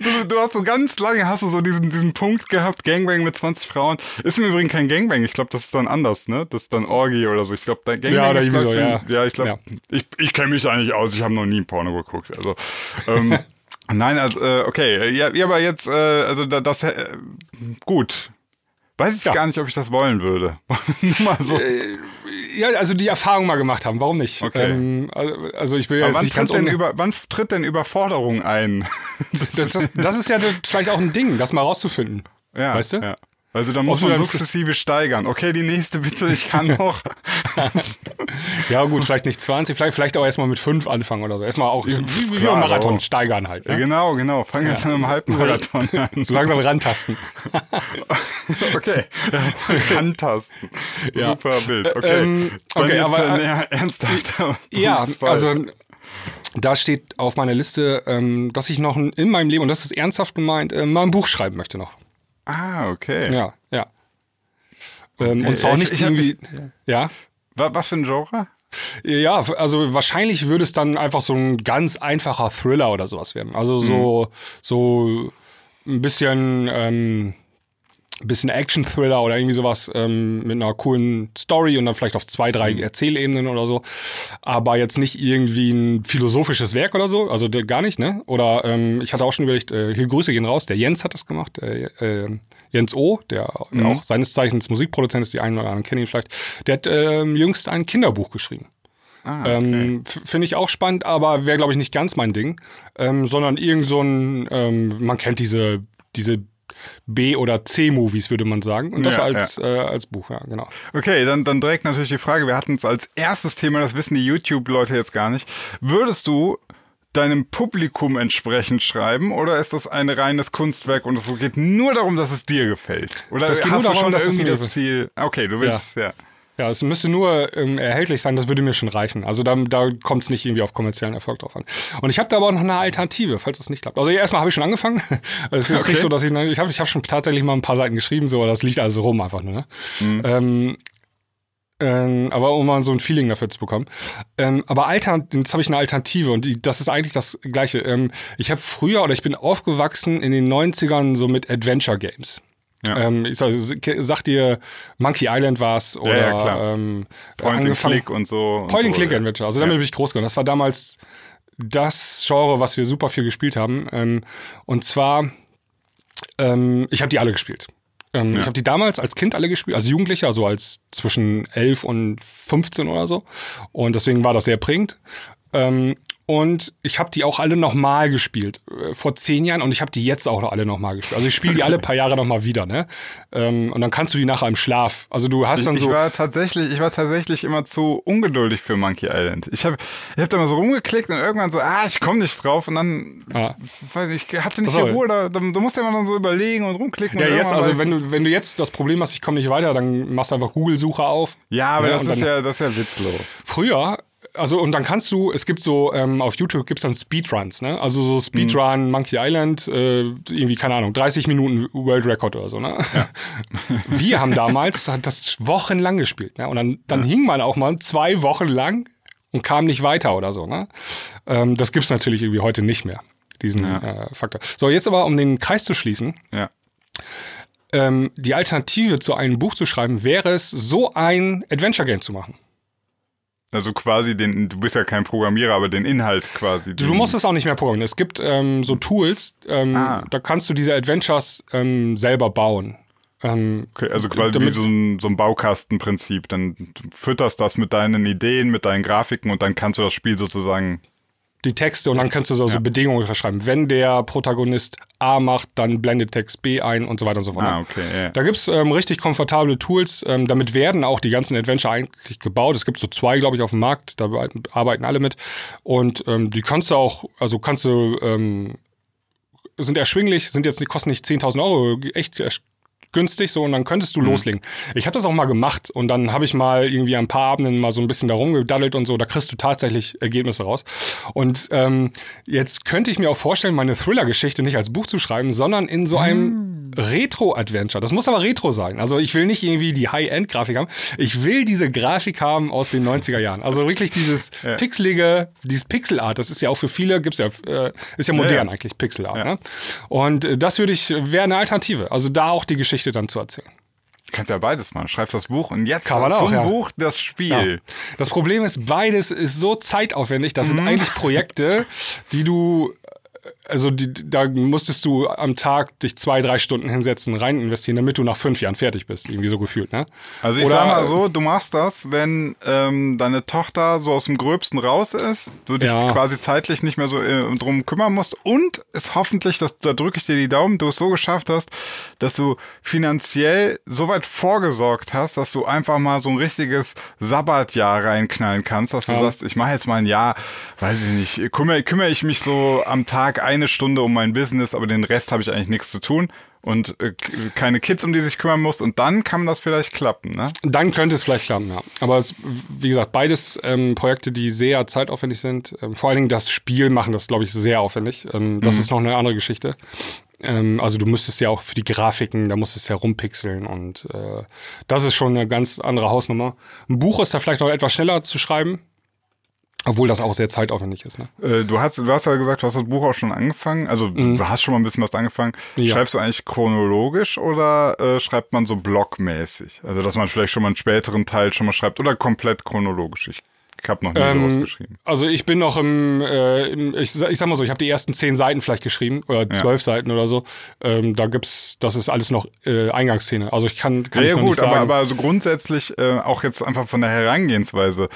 du, du hast so ganz lange hast du so diesen, diesen Punkt gehabt, Gangbang mit 20 Frauen. Ist im Übrigen kein Gangbang, ich glaube, das ist dann anders, ne? Das ist dann Orgie oder so. Ich glaube, dein Gangbang Ja, oder ist so, ich, ja. ja, ich glaube, Ja. ich, ich kenne mich da nicht aus, ich habe noch nie ein Porno geguckt. Also, ähm, nein, also, äh, okay, ja, ja, aber jetzt, äh, also da- das, äh, gut. Weiß ich Ja. gar nicht, ob ich das wollen würde. So. Ja, also die Erfahrung mal gemacht haben, warum nicht? Okay. Ähm, also ich will jetzt wann nicht tritt, denn über, wann tritt denn Überforderung ein? das, das, das ist ja vielleicht auch ein Ding, das mal rauszufinden. Ja, Weißt du? Ja. Also da muss man sukzessive steigern. Okay, die nächste bitte, ich kann noch. Ja, gut, vielleicht nicht 20, vielleicht, vielleicht auch erstmal mit 5 anfangen oder so. Erstmal auch beim klar, Marathon aber- steigern halt. Ja, Ne? genau, genau. Fang jetzt mit einem Halbmarathon an. So langsam rantasten. Okay. Handtasten. Ja. Super Bild. Okay. Ähm, okay, aber, äh, ernsthafter Ja, also da steht auf meiner Liste, ähm, dass ich noch in meinem Leben, und das ist ernsthaft gemeint, äh, mal ein Buch schreiben möchte noch. Ah, okay. Ja, ja. Ähm, Okay, und zwar auch ich- nicht ich hab- irgendwie. ja. Wa- Was für ein Genre? Ja, also wahrscheinlich würde es dann einfach so ein ganz einfacher Thriller oder sowas werden. Also so, so ein bisschen, ähm, bisschen Action-Thriller oder irgendwie sowas ähm, mit einer coolen Story und dann vielleicht auf zwei, drei Erzählebenen oder so. Aber jetzt nicht irgendwie ein philosophisches Werk oder so, also der- gar nicht, ne? Oder ähm, ich hatte auch schon überlegt, äh, hier Grüße gehen raus, der Jens hat das gemacht, äh, äh, Jens O., der auch seines Zeichens Musikproduzent ist, die einen oder anderen kennen ihn vielleicht, der hat ähm, jüngst ein Kinderbuch geschrieben. Ah, okay. Ähm, Finde ich auch spannend, aber wäre, glaube ich, nicht ganz mein Ding. Ähm, sondern irgend so ein, ähm, man kennt diese, diese B- oder C-Movies, würde man sagen. Und das Ja, als, Äh, als Buch, ja, genau. Okay, dann, dann direkt natürlich die Frage, wir hatten es als erstes Thema, das wissen die YouTube-Leute jetzt gar nicht. Würdest du deinem Publikum entsprechend schreiben oder ist das ein reines Kunstwerk und es geht nur darum, dass es dir gefällt? Oder Das geht hast nur du darum, schon dass irgendwie das. Ziel? Okay, du willst, ja. Ja, es müsste nur ähm, erhältlich sein, das würde mir schon reichen. Also da, da kommt es nicht irgendwie auf kommerziellen Erfolg drauf an. Und ich habe da aber auch noch eine Alternative, falls das nicht klappt. Also erstmal habe ich schon angefangen. Es ist jetzt Okay. nicht so, dass ich, ich habe ich hab schon tatsächlich mal ein paar Seiten geschrieben, so, aber das liegt also rum einfach nur. Ne? Ähm, ähm, aber um mal so ein Feeling dafür zu bekommen. Ähm, aber Altern jetzt habe ich eine Alternative und die, das ist eigentlich das Gleiche. Ähm, ich habe früher oder ich bin aufgewachsen in den 90ern so mit Adventure Games. Ja. Ähm, ich sag, sag dir, Monkey Island war's oder ja, klar. ähm, Point and Click und so. Point and so, Click ja. Adventure. Also damit bin ich groß geworden. Das war damals das Genre, was wir super viel gespielt haben. Ähm, und zwar, ähm, ich habe die alle gespielt. Ähm, Ich habe die damals als Kind alle gespielt, als Jugendlicher, also als zwischen 11 und 15 oder so. Und deswegen war das sehr prägend. Und ich habe die auch alle nochmal gespielt, äh, vor zehn Jahren und ich habe die jetzt auch noch alle nochmal gespielt. Also ich spiele die alle paar Jahre nochmal wieder, ne? Ähm, und dann kannst du die nachher im Schlaf. Also du hast dann Ich so. war tatsächlich, ich war tatsächlich immer zu ungeduldig für Monkey Island. Ich habe ich hab da mal so rumgeklickt und irgendwann so, ah, ich komme nicht drauf und dann, Ja. weiß ich, ich hatte nicht die Ruhe, da, da, du musst ja immer dann so überlegen und rumklicken. Ja, und jetzt, also wenn du, wenn du jetzt das Problem hast, ich komme nicht weiter, dann machst du einfach Google-Suche auf. Ja, aber Ja, das ist ja, das ist ja witzlos. Früher, also und dann kannst du, es gibt so, ähm, auf YouTube gibt es dann Speedruns, ne? Also so Speedrun Monkey Island, äh, irgendwie, keine Ahnung, 30 Minuten World Record oder so, ne? Wir haben damals hat das wochenlang gespielt, ne? Und dann, dann hing man auch mal zwei Wochen lang und kam nicht weiter oder so, ne? Ähm, das gibt's natürlich irgendwie heute nicht mehr, diesen äh, Faktor. So, jetzt aber, um den Kreis zu schließen, Ja. ähm, die Alternative zu einem Buch zu schreiben, wäre es, so ein Adventure-Game zu machen. Also quasi den, du bist ja kein Programmierer, aber den Inhalt quasi. Du musst es auch nicht mehr programmieren. Es gibt ähm, so Tools, ähm, Ah. da kannst du diese Adventures ähm, selber bauen. Ähm, Okay, also quasi wie so ein, so ein Baukastenprinzip. Dann du fütterst das mit deinen Ideen, mit deinen Grafiken und dann kannst du das Spiel sozusagen. Die Texte und dann kannst du so, so Bedingungen unterschreiben. Wenn der Protagonist A macht, dann blendet Text B ein und so weiter und so fort. Ah, okay, ja. Da gibt's ähm, richtig komfortable Tools. Ähm, damit werden auch die ganzen Adventure eigentlich gebaut. Es gibt so zwei, glaube ich, auf dem Markt. Da arbeiten alle mit. Und ähm, die kannst du auch, also kannst du, ähm, sind erschwinglich, sind jetzt, die kosten nicht 10.000 Euro, echt ersch- günstig so und dann könntest du loslegen. Ich habe das auch mal gemacht und dann habe ich mal irgendwie ein paar Abenden mal so ein bisschen da rumgedaddelt und so, da kriegst du tatsächlich Ergebnisse raus. Und ähm, jetzt könnte ich mir auch vorstellen, meine Thriller-Geschichte nicht als Buch zu schreiben, sondern in so einem Retro-Adventure. Das muss aber Retro sein. Also ich will nicht irgendwie die High-End-Grafik haben. Ich will diese Grafik haben aus den 90er Jahren. Also wirklich dieses pixelige, dieses Pixel-Art. Das ist ja auch für viele, gibt's ja, äh, ist ja modern ja. eigentlich, Pixel-Art. Ja. Ne? Und äh, das würde ich, wäre eine Alternative. Also da auch die Geschichte dann zu erzählen. Kannst ja beides machen. Schreibst das Buch und jetzt Kann man auch, zum ja. Buch das Spiel. Das Problem ist, beides ist so zeitaufwendig. Das Mhm. sind eigentlich Projekte, die du also die, da musstest du am Tag dich zwei, drei Stunden hinsetzen, rein investieren, damit du nach fünf Jahren fertig bist, irgendwie so gefühlt, ne? Also ich Oder- sag mal so, du machst das, wenn ähm, deine Tochter so aus dem Gröbsten raus ist, du dich Ja. quasi zeitlich nicht mehr so äh, drum kümmern musst und es hoffentlich, dass da drücke ich dir die Daumen, du es so geschafft hast, dass du finanziell so weit vorgesorgt hast, dass du einfach mal so ein richtiges Sabbatjahr reinknallen kannst, dass du Ja. sagst, ich mache jetzt mal ein Jahr, weiß ich nicht, kümmere, kümmere ich mich so am Tag eine Stunde um mein Business, aber den Rest habe ich eigentlich nichts zu tun und äh, keine Kids, um die sich kümmern muss und dann kann das vielleicht klappen, ne? Dann könnte es vielleicht klappen, ja. Aber es, wie gesagt, beides ähm, Projekte, die sehr zeitaufwendig sind. Ähm, vor allen Dingen das Spiel machen das, glaube ich, sehr aufwendig. Ähm, das ist noch eine andere Geschichte. Ähm, also du müsstest ja auch für die Grafiken, da musstest du ja rumpixeln und äh, das ist schon eine ganz andere Hausnummer. Ein Buch ist da vielleicht noch etwas schneller zu schreiben, obwohl das auch sehr zeitaufwendig ist. Ne? Äh, Du hast, du hast ja gesagt, du hast das Buch auch schon angefangen. Also du hast schon mal ein bisschen was angefangen. Mhm. Ja. Schreibst du eigentlich chronologisch oder äh, schreibt man so blockmäßig? Also dass man vielleicht schon mal einen späteren Teil schon mal schreibt oder komplett chronologisch. Ich, ich habe noch nie sowas Ähm, geschrieben. Also ich bin noch im, äh, im ich, ich sag mal so, ich habe die ersten zehn Seiten vielleicht geschrieben oder zwölf Seiten oder so. Ähm, da gibt's, das ist alles noch äh, Eingangsszene. Also ich kann, kann Ja, ich ja noch gut, nicht sagen. aber, aber also grundsätzlich äh, auch jetzt einfach von der Herangehensweise,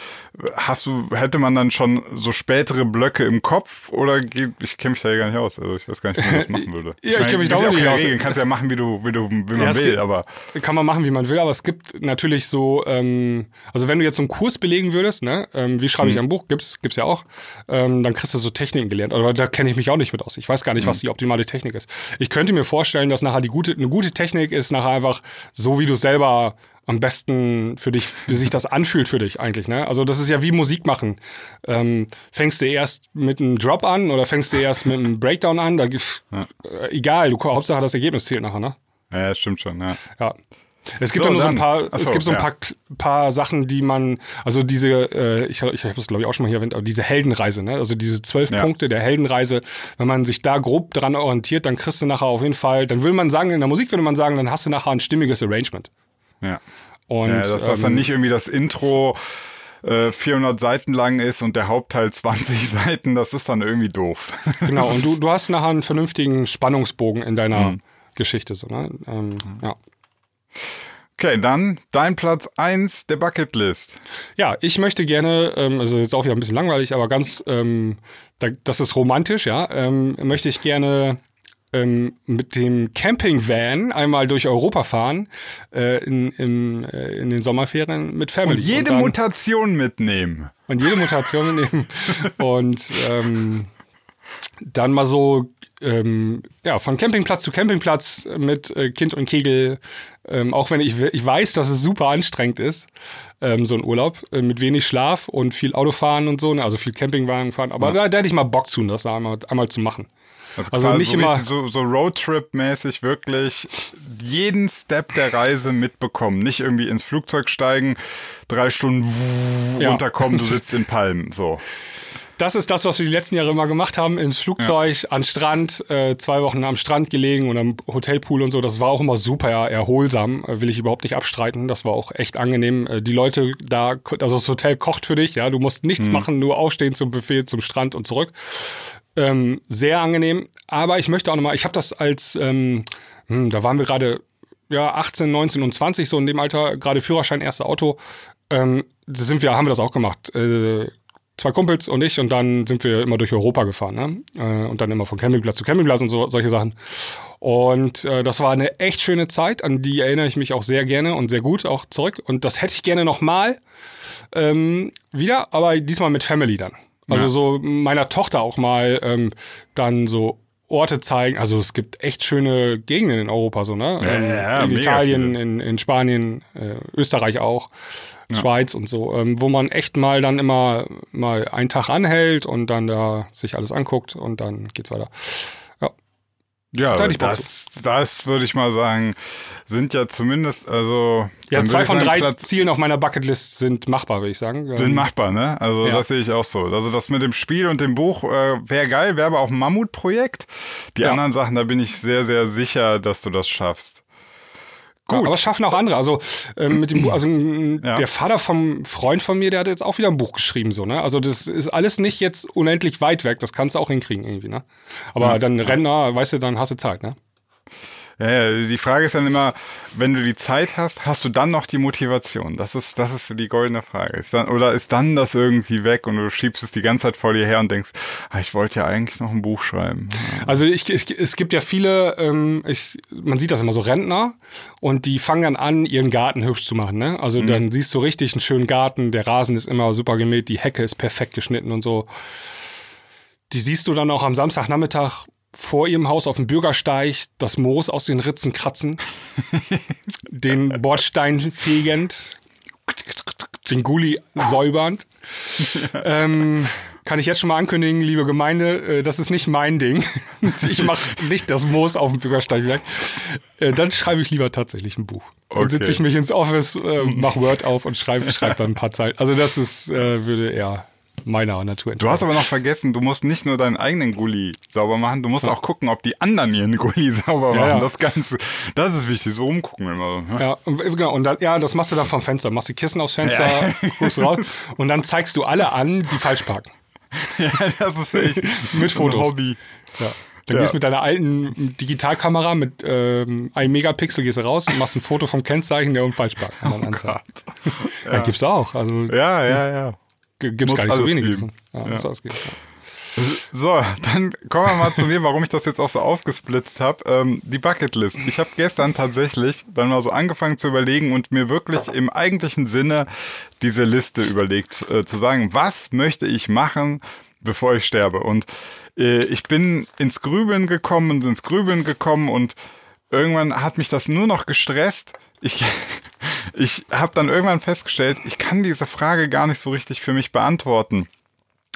hast du, hätte man dann schon so spätere Blöcke im Kopf oder geht, ich kenne mich da ja gar nicht aus, also ich weiß gar nicht, wie man das machen würde. Ja, ich kenn mich da auch nicht aus. Regeln, kannst ja machen, wie du, wie du, wie man Ja, will, gibt- aber kann man machen, wie man will, aber es gibt natürlich so, ähm, also wenn du jetzt so einen Kurs belegen würdest, ne, ähm, wie schreibe ich Mhm. ein Buch, gibt's, gibt's ja auch, ähm, dann kriegst du so Techniken gelernt. Aber da kenne ich mich auch nicht mit aus. Ich weiß gar nicht, Mhm. was die optimale Technik ist. Ich könnte mir vorstellen, dass nachher die gute, eine gute Technik ist nachher einfach so, wie du selber am besten für dich, wie sich das anfühlt für dich eigentlich. Ne? Also das ist ja wie Musik machen. Ähm, fängst du erst mit einem Drop an oder fängst du erst mit einem Breakdown an? Da, gif- äh, egal, du, Hauptsache das Ergebnis zählt nachher. Ne? ja, das stimmt schon, ja. Ja. Es gibt So, ja nur so ein dann. paar, Ach es gibt so ein ja. paar, paar Sachen, die man, also diese, äh, ich, ich habe das glaube ich auch schon mal hier erwähnt, aber diese Heldenreise, ne? Also diese zwölf Ja. Punkte der Heldenreise, wenn man sich da grob dran orientiert, dann kriegst du nachher auf jeden Fall, dann würde man sagen, in der Musik würde man sagen, dann hast du nachher ein stimmiges Arrangement. ja. Und Ja, dass das dann ähm, nicht irgendwie das Intro äh, 400 Seiten lang ist und der Hauptteil 20 Seiten, das ist dann irgendwie doof. Genau, und du, du hast nachher einen vernünftigen Spannungsbogen in deiner Mhm. Geschichte, so, ne? Ähm, ja. Okay, dann dein Platz 1 der Bucketlist. Ja, ich möchte gerne, ähm, also jetzt auch wieder ein bisschen langweilig, aber ganz, ähm, da, das ist romantisch, ja, ähm, möchte ich gerne ähm, mit dem Campingvan einmal durch Europa fahren äh, in, im, äh, in den Sommerferien mit Family. Und jede dann, Mutation mitnehmen. und jede Mutation nehmen und ähm, dann mal so ähm, ja, von Campingplatz zu Campingplatz mit äh, Kind und Kegel, ähm, auch wenn ich, ich weiß, dass es super anstrengend ist, ähm, so ein Urlaub, äh, mit wenig Schlaf und viel Autofahren und so, ne, also viel Campingwagen fahren, aber da, da hätte ich mal Bock zu, das einmal, einmal zu machen. Also quasi nicht so immer- So, so Roadtrip-mäßig wirklich jeden Step der Reise mitbekommen. Nicht irgendwie ins Flugzeug steigen, drei Stunden Ja. runterkommen, du sitzt in Palmen. So. Das ist das, was wir die letzten Jahre immer gemacht haben, ins Flugzeug, an Strand, äh, zwei Wochen am Strand gelegen und am Hotelpool und so. Das war auch immer super erholsam, äh, will ich überhaupt nicht abstreiten. Das war auch echt angenehm. Äh, die Leute da, also das Hotel kocht für dich, ja, du musst nichts machen, nur aufstehen zum Buffet, zum Strand und zurück. Ähm, sehr angenehm. Aber ich möchte auch nochmal, ich habe das als, ähm, hm, da waren wir gerade ja, 18, 19 und 20, so in dem Alter, gerade Führerschein, erste Auto. Ähm, da sind wir, haben wir das auch gemacht. Äh, zwei Kumpels und ich und dann sind wir immer durch Europa gefahren. Ne? Äh, und dann immer von Campingplatz zu Campingplatz und so, solche Sachen. Und äh, das war eine echt schöne Zeit, an die erinnere ich mich auch sehr gerne und sehr gut auch zurück. Und das hätte ich gerne nochmal ähm, wieder, aber diesmal mit Family dann. Also Ja. so meiner Tochter auch mal ähm, dann so Orte zeigen. Also es gibt echt schöne Gegenden in Europa, so, ne? Ja, ja, in mega Italien, in, in Spanien, äh, Österreich auch, Schweiz und so, ähm, wo man echt mal dann immer mal einen Tag anhält und dann da sich alles anguckt und dann geht's weiter. Ja. Ja, Da das, das würde ich mal sagen, sind ja zumindest, also. Ja, zwei von sagen, drei Platz, Zielen auf meiner Bucketlist sind machbar, würde ich sagen. sind Ähm, machbar, ne? Also Ja. das sehe ich auch so. Also das mit dem Spiel und dem Buch äh, wäre geil, wäre aber auch ein Mammutprojekt. Die Ja. anderen Sachen, da bin ich sehr, sehr sicher, dass du das schaffst. Gut. Aber es schaffen auch andere. Also ähm, mit dem Buch, also ja. der Vater vom Freund von mir, der hat jetzt auch wieder ein Buch geschrieben, so, ne? Also das ist alles nicht jetzt unendlich weit weg, das kannst du auch hinkriegen irgendwie, ne? Aber ja. dann Rentner, weißt du, dann hast du Zeit, ne? Ja, die Frage ist dann immer, wenn du die Zeit hast, hast du dann noch die Motivation? Das ist, das ist die goldene Frage. Ist dann, oder ist dann das irgendwie weg und du schiebst es die ganze Zeit vor dir her und denkst, ah, ich wollte ja eigentlich noch ein Buch schreiben. Also ich, ich, es gibt ja viele, ähm, ich, man sieht das immer so Rentner und die fangen dann an, ihren Garten hübsch zu machen. Ne? Also mhm. dann siehst du richtig einen schönen Garten, der Rasen ist immer super gemäht, die Hecke ist perfekt geschnitten und so. Die siehst du dann auch am Samstagnachmittag vor ihrem Haus auf dem Bürgersteig das Moos aus den Ritzen kratzen, den Bordstein fegend, den Gully säubernd. ähm, kann ich jetzt schon mal ankündigen, liebe Gemeinde, äh, das ist nicht mein Ding. ich mache nicht das Moos auf dem Bürgersteig weg. Äh, dann schreibe ich lieber tatsächlich ein Buch. Dann okay. sitze ich mich ins Office, äh, mache Word auf und schreibe schreib dann ein paar Zeilen. Also das ist, würde eher meiner Natur Du hast aber noch vergessen, du musst nicht nur deinen eigenen Gully sauber machen, du musst ja. auch gucken, ob die anderen ihren Gully sauber machen. Ja, Das Ganze, das ist wichtig, so umgucken immer. Ja, und, genau, und dann, ja, das machst du dann vom Fenster. Machst die Kissen aufs Fenster, guckst raus und dann zeigst du alle an, die falsch parken. ja, das ist echt mit Fotos. Hobby. Ja. Dann ja. gehst du mit deiner alten Digitalkamera mit ähm, einem Megapixel gehst raus und machst ein Foto vom Kennzeichen, der dann oh Gott. Ja. ja, gibt's auch. Also, ja, ja, ja. Gibt es gar nicht so wenig. Ja, ja. So, dann kommen wir mal zu mir, warum ich das jetzt auch so aufgesplittet habe. Ähm, die Bucketlist. Ich habe gestern tatsächlich dann mal so angefangen zu überlegen und mir wirklich im eigentlichen Sinne diese Liste überlegt, äh, zu sagen, was möchte ich machen, bevor ich sterbe. Und äh, ich bin ins Grübeln gekommen und ins Grübeln gekommen und irgendwann hat mich das nur noch gestresst. Ich, ich habe dann irgendwann festgestellt, ich kann diese Frage gar nicht so richtig für mich beantworten,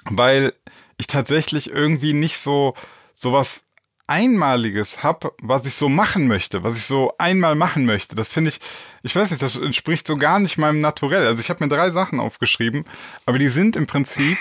weil ich tatsächlich irgendwie nicht so sowas Einmaliges habe, was ich so machen möchte, was ich so einmal machen möchte. Das finde ich, ich weiß nicht, das entspricht so gar nicht meinem Naturell. Also ich habe mir drei Sachen aufgeschrieben, aber die sind im Prinzip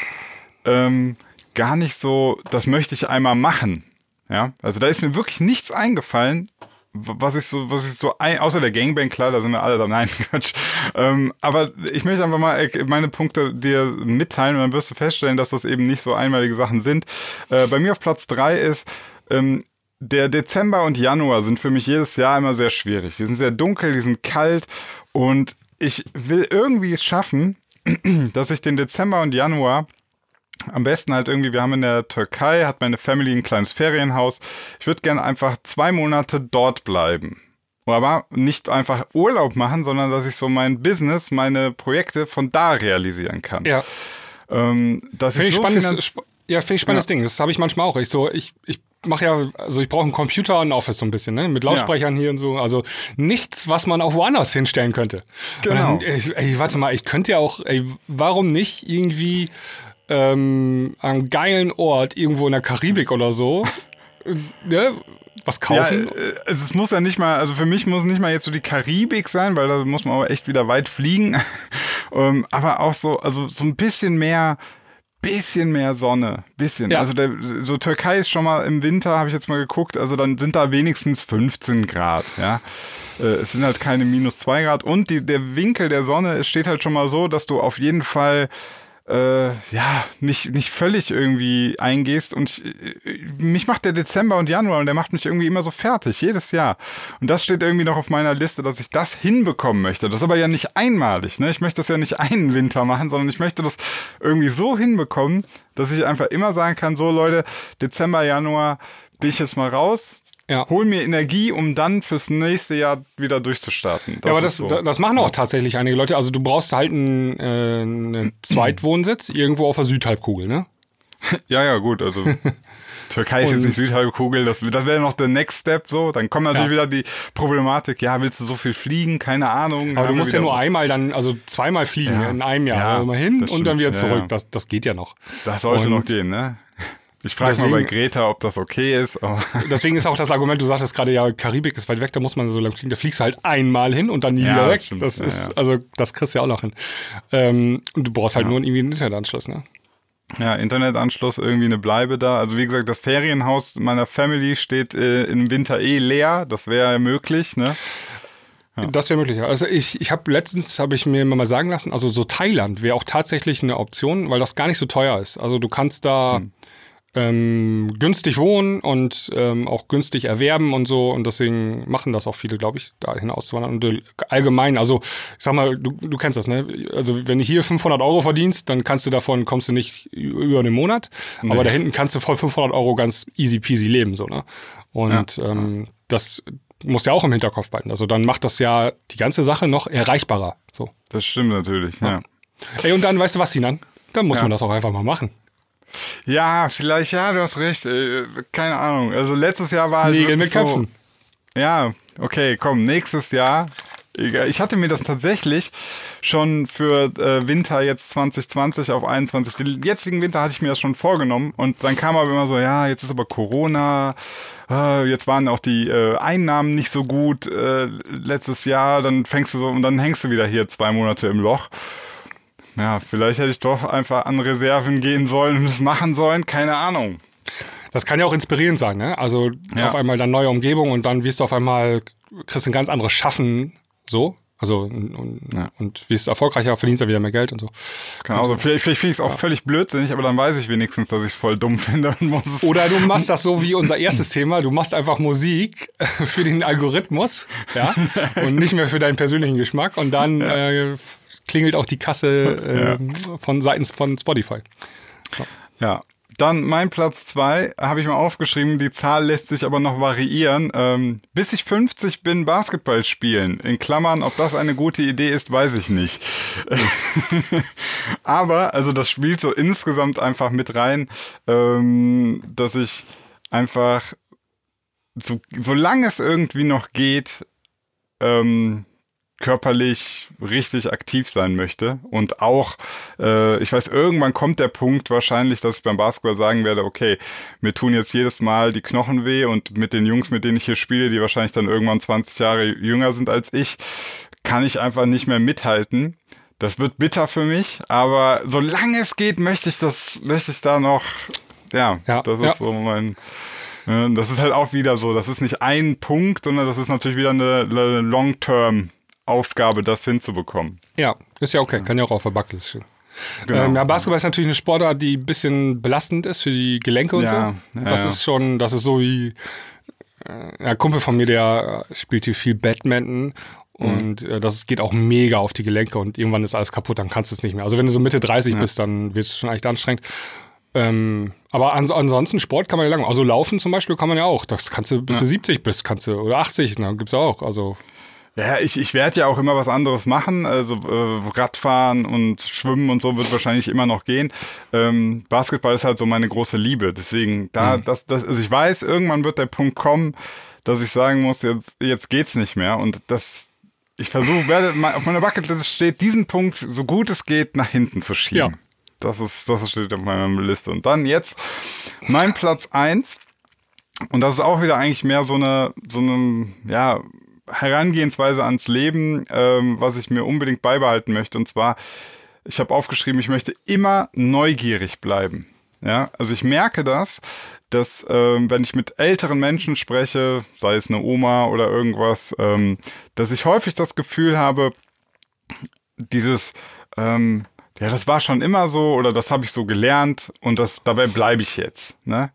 ähm, gar nicht so, das möchte ich einmal machen. Ja, also da ist mir wirklich nichts eingefallen, was ist so, was ist so, ein, außer der Gangbang, klar, da sind wir alle da, nein, Quatsch. Ähm, aber ich möchte einfach mal meine Punkte dir mitteilen und dann wirst du feststellen, dass das eben nicht so einmalige Sachen sind. Äh, bei mir auf Platz drei ist, ähm, der Dezember und Januar sind für mich jedes Jahr immer sehr schwierig. Die sind sehr dunkel, die sind kalt und ich will irgendwie es schaffen, dass ich den Dezember und Januar am besten halt irgendwie, wir haben in der Türkei, hat meine Family ein kleines Ferienhaus. Ich würde gerne einfach zwei Monate dort bleiben. Aber nicht einfach Urlaub machen, sondern dass ich so mein Business, meine Projekte von da realisieren kann. Ja. Ähm, das ist so spannendes, ja, finde ich spannendes ja. Ding. Das habe ich manchmal auch. Ich so, ich, ich mache ja, also ich brauche einen Computer und ein Office so ein bisschen, ne? Mit Lautsprechern ja. hier und so. Also nichts, was man auch woanders hinstellen könnte. Genau. Dann, ey, ey, warte mal, ich könnte ja auch, ey, warum nicht irgendwie ähm, einem geilen Ort irgendwo in der Karibik oder so ne, was kaufen. Ja, äh, es muss ja nicht mal, also für mich muss nicht mal jetzt so die Karibik sein, weil da muss man aber echt wieder weit fliegen. ähm, aber auch so, also so ein bisschen mehr, bisschen mehr Sonne, bisschen. Ja. Also der, so Türkei ist schon mal im Winter, habe ich jetzt mal geguckt, also dann sind da wenigstens 15 Grad, ja. Äh, es sind halt keine minus 2 Grad und die, der Winkel der Sonne steht halt schon mal so, dass du auf jeden Fall äh, ja, nicht, nicht völlig irgendwie eingehst. Und ich, äh, mich macht der Dezember und Januar und der macht mich irgendwie immer so fertig, jedes Jahr. Und das steht irgendwie noch auf meiner Liste, dass ich das hinbekommen möchte. Das ist aber ja nicht einmalig. Ne? Ich möchte das ja nicht einen Winter machen, sondern ich möchte das irgendwie so hinbekommen, dass ich einfach immer sagen kann, so Leute, Dezember, Januar bin ich jetzt mal raus, ja. Hol mir Energie, um dann fürs nächste Jahr wieder durchzustarten. Das ja, aber das, so. das machen auch tatsächlich einige Leute. Also du brauchst halt einen, äh, einen Zweitwohnsitz irgendwo auf der Südhalbkugel, ne? ja, ja, gut. Also Türkei ist jetzt nicht Südhalbkugel, das, das wäre noch der Next Step so. Dann kommt natürlich ja. wieder die Problematik, ja, willst du so viel fliegen? Keine Ahnung. Aber du musst ja nur einmal dann, also zweimal fliegen ja. in einem Jahr. Ja, also mal hin und dann wieder zurück. Das, das geht ja noch. Das sollte und noch gehen, ne? Ich frage mal bei Greta, ob das okay ist. deswegen ist auch das Argument, du sagtest gerade, ja, Karibik ist weit weg, da muss man so lang fliegen. Da fliegst du halt einmal hin und dann nie ja, wieder weg. Das, das ist, ja. also das kriegst du ja auch noch hin. Ähm, und du brauchst halt ja. nur irgendwie einen Internetanschluss, ne? Ja, Internetanschluss, irgendwie eine Bleibe da. Also wie gesagt, das Ferienhaus meiner Family steht äh, im Winter eh leer. Das wäre möglich, ne? Das wäre möglich. Also ich, ich habe letztens, habe ich mir mal sagen lassen, also so Thailand wäre auch tatsächlich eine Option, weil das gar nicht so teuer ist. Also du kannst da hm. Ähm, günstig wohnen und ähm, auch günstig erwerben und so und deswegen machen das auch viele, glaube ich, da hinauszuwandern. Und allgemein, also ich sag mal, du, du kennst das, ne? Also wenn du hier 500 Euro verdienst, dann kannst du davon, kommst du nicht über einen Monat, nee. aber da hinten kannst du voll 500 Euro ganz easy peasy leben, so, ne? Und ja. ähm, das muss ja auch im Hinterkopf behalten. Also dann macht das ja die ganze Sache noch erreichbarer. So. Das stimmt natürlich, ja. ja. Ey, und dann, weißt du was, Sinan? Dann muss ja. man das auch einfach mal machen. Ja, vielleicht, ja, du hast recht. Äh, keine Ahnung. Also letztes Jahr war halt. Nägel mit Köpfen. So, ja, okay, komm, nächstes Jahr ich hatte mir das tatsächlich schon für äh, Winter jetzt 2020 auf 21, den jetzigen Winter hatte ich mir das schon vorgenommen und dann kam aber immer so, ja, jetzt ist aber Corona, äh, jetzt waren auch die äh, Einnahmen nicht so gut letztes Jahr, dann fängst du so und dann hängst du wieder hier zwei Monate im Loch. Ja, vielleicht hätte ich doch einfach an Reserven gehen sollen und es machen sollen, keine Ahnung. Das kann ja auch inspirierend sein, ne? Also ja. auf einmal dann neue Umgebung und dann wirst du auf einmal, kriegst ein ganz anderes Schaffen so. Also und, ja. und wie es erfolgreicher, verdienst du wieder mehr Geld und so. Genau, also vielleicht, vielleicht finde ich es auch ja. völlig blödsinnig, aber dann weiß ich wenigstens, dass ich es voll dumm finde und muss Oder du machst das so wie unser erstes Thema, du machst einfach Musik für den Algorithmus, ja, und nicht mehr für deinen persönlichen Geschmack und dann ja. äh, klingelt auch die Kasse äh, von seitens von Spotify. So. Ja, dann mein Platz zwei habe ich mal aufgeschrieben. Die Zahl lässt sich aber noch variieren. Ähm, bis ich 50 bin, Basketball spielen. In Klammern, ob das eine gute Idee ist, weiß ich nicht. aber, also das spielt so insgesamt einfach mit rein, ähm, dass ich einfach, so, solange es irgendwie noch geht, ähm, körperlich richtig aktiv sein möchte. Und auch, äh, ich weiß, irgendwann kommt der Punkt wahrscheinlich, dass ich beim Basketball sagen werde, okay, mir tun jetzt jedes Mal die Knochen weh und mit den Jungs, mit denen ich hier spiele, die wahrscheinlich dann irgendwann 20 Jahre jünger sind als ich, kann ich einfach nicht mehr mithalten. Das wird bitter für mich, aber solange es geht, möchte ich das, möchte ich da noch, ja, ja das ist ja. so mein, das ist halt auch wieder so, das ist nicht ein Punkt, sondern das ist natürlich wieder eine, eine Long-Term Aufgabe, das hinzubekommen. Ja, ist ja okay, kann ja auch auf der Bucketlist stehen. Genau. Ähm, ja, Basketball ist natürlich eine Sportart, die ein bisschen belastend ist für die Gelenke und ja, so. Ja, das ja. ist schon, das ist so wie äh, ein Kumpel von mir, der spielt hier viel Badminton mhm. und äh, das geht auch mega auf die Gelenke und irgendwann ist alles kaputt, dann kannst du es nicht mehr. Also wenn du so Mitte 30 bist, dann wird es schon echt anstrengend. Ähm, aber ans ansonsten Sport kann man ja lang. Also laufen zum Beispiel kann man ja auch. Das kannst du bis du 70 bist, kannst du oder 80, ne, gibt's auch. Also ja, ich, ich werde ja auch immer was anderes machen. Also äh, Radfahren und Schwimmen und so wird wahrscheinlich immer noch gehen. Ähm, Basketball ist halt so meine große Liebe. Deswegen, da, mhm. das, das, also ich weiß, irgendwann wird der Punkt kommen, dass ich sagen muss, jetzt, jetzt geht's nicht mehr. Und das, ich versuche, werde auf meiner Bucketlist steht, diesen Punkt, so gut es geht, nach hinten zu schieben. Ja. Das ist, das steht auf meiner Liste. Und dann jetzt mein Platz eins Und das ist auch wieder eigentlich mehr so eine, so eine, ja, Herangehensweise ans Leben, ähm, was ich mir unbedingt beibehalten möchte. Und zwar, ich habe aufgeschrieben, ich möchte immer neugierig bleiben. Ja, also ich merke das, dass ähm, wenn ich mit älteren Menschen spreche, sei es eine Oma oder irgendwas, ähm, dass ich häufig das Gefühl habe, dieses, ähm, ja, das war schon immer so oder das habe ich so gelernt und das dabei bleibe ich jetzt. Ne?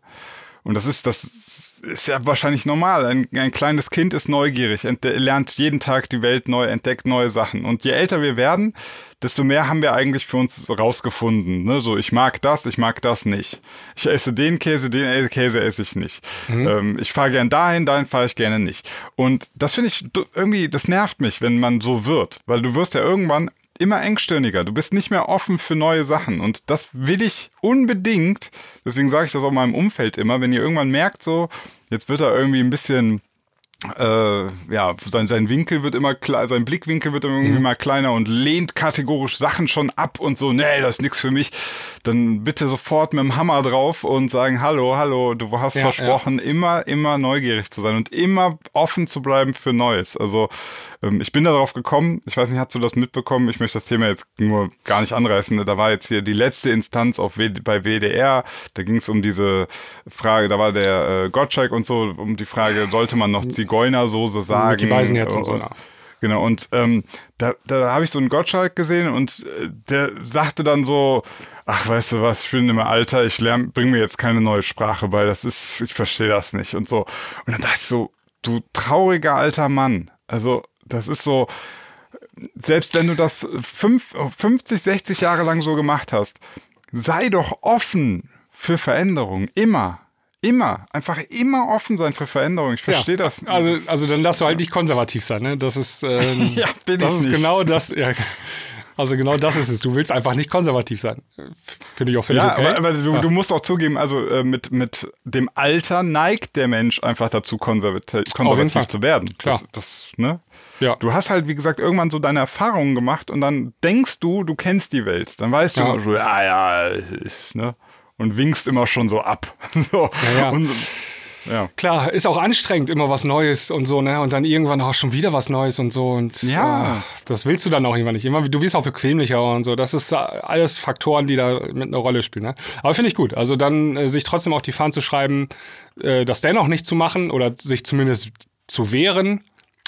Und das ist, das ist ja wahrscheinlich normal. Ein, ein kleines Kind ist neugierig, lernt jeden Tag die Welt neu, entdeckt neue Sachen. Und je älter wir werden, desto mehr haben wir eigentlich für uns rausgefunden. Ne? So, ich mag das, ich mag das nicht. Ich esse den Käse, den Käse esse ich nicht. Mhm. Ähm, ich fahre gern dahin, dahin fahre ich gerne nicht. Und das finde ich irgendwie, das nervt mich, wenn man so wird. Weil du wirst ja irgendwann immer engstirniger. Du bist nicht mehr offen für neue Sachen. Und das will ich unbedingt, deswegen sage ich das auch meinem Umfeld immer, wenn ihr irgendwann merkt, so, jetzt wird er irgendwie ein bisschen äh, ja, sein, sein Winkel wird immer klar, sein Blickwinkel wird irgendwie mhm. mal kleiner und lehnt kategorisch Sachen schon ab und so, nee, das ist nichts für mich. Dann bitte sofort mit dem Hammer drauf und sagen, hallo, hallo, du hast ja, versprochen, ja. immer, immer neugierig zu sein und immer offen zu bleiben für Neues. Also ähm, ich bin darauf gekommen, ich weiß nicht, hast du das mitbekommen? Ich möchte das Thema jetzt nur gar nicht anreißen. Da war jetzt hier die letzte Instanz auf w bei WDR, da ging es um diese Frage, da war der äh, Gottschalk und so, um die Frage, sollte man noch Zigeunersoße sagen? Mickey Beisenherz und, und so, ja. Genau, und ähm, da, da habe ich so einen Gottschalk gesehen und äh, der sagte dann so, ach, weißt du was, ich bin immer Alter, ich lerne, bring mir jetzt keine neue Sprache bei, das ist, ich verstehe das nicht und so. Und dann dachte ich so, du trauriger alter Mann. Also, das ist so, selbst wenn du das fünf, 50, 60 Jahre lang so gemacht hast, sei doch offen für Veränderung. Immer. Immer. Einfach immer offen sein für Veränderung. Ich verstehe ja, das. Also, also dann darfst du halt nicht konservativ sein, ne? Das ist, ähm, ja, bin das ich ist nicht. genau das. Ja. Also genau das ist es. Du willst einfach nicht konservativ sein. Finde ich auch völlig ja, okay. aber, aber du, Ja. du musst auch zugeben, also äh, mit, mit dem Alter neigt der Mensch einfach dazu, konservativ, konservativ zu werden. Klar. Das, das, ne? Ja. Du hast halt, wie gesagt, irgendwann so deine Erfahrungen gemacht und dann denkst du, du kennst die Welt. Dann weißt du Ja. immer so, ja, ja, ist, ne? Und winkst immer schon so ab. so. Ja, ja. Und, ja. Klar, ist auch anstrengend, immer was Neues und so, ne? Und dann irgendwann auch schon wieder was Neues und so. Und Ja. ah, das willst du dann auch irgendwann nicht. Immer, du wirst auch bequemlicher und so. Das ist äh, alles Faktoren, die da mit einer Rolle spielen. Ne? Aber finde ich gut. Also dann äh, sich trotzdem auf die Fahnen zu schreiben, äh, das dennoch nicht zu machen oder sich zumindest zu wehren,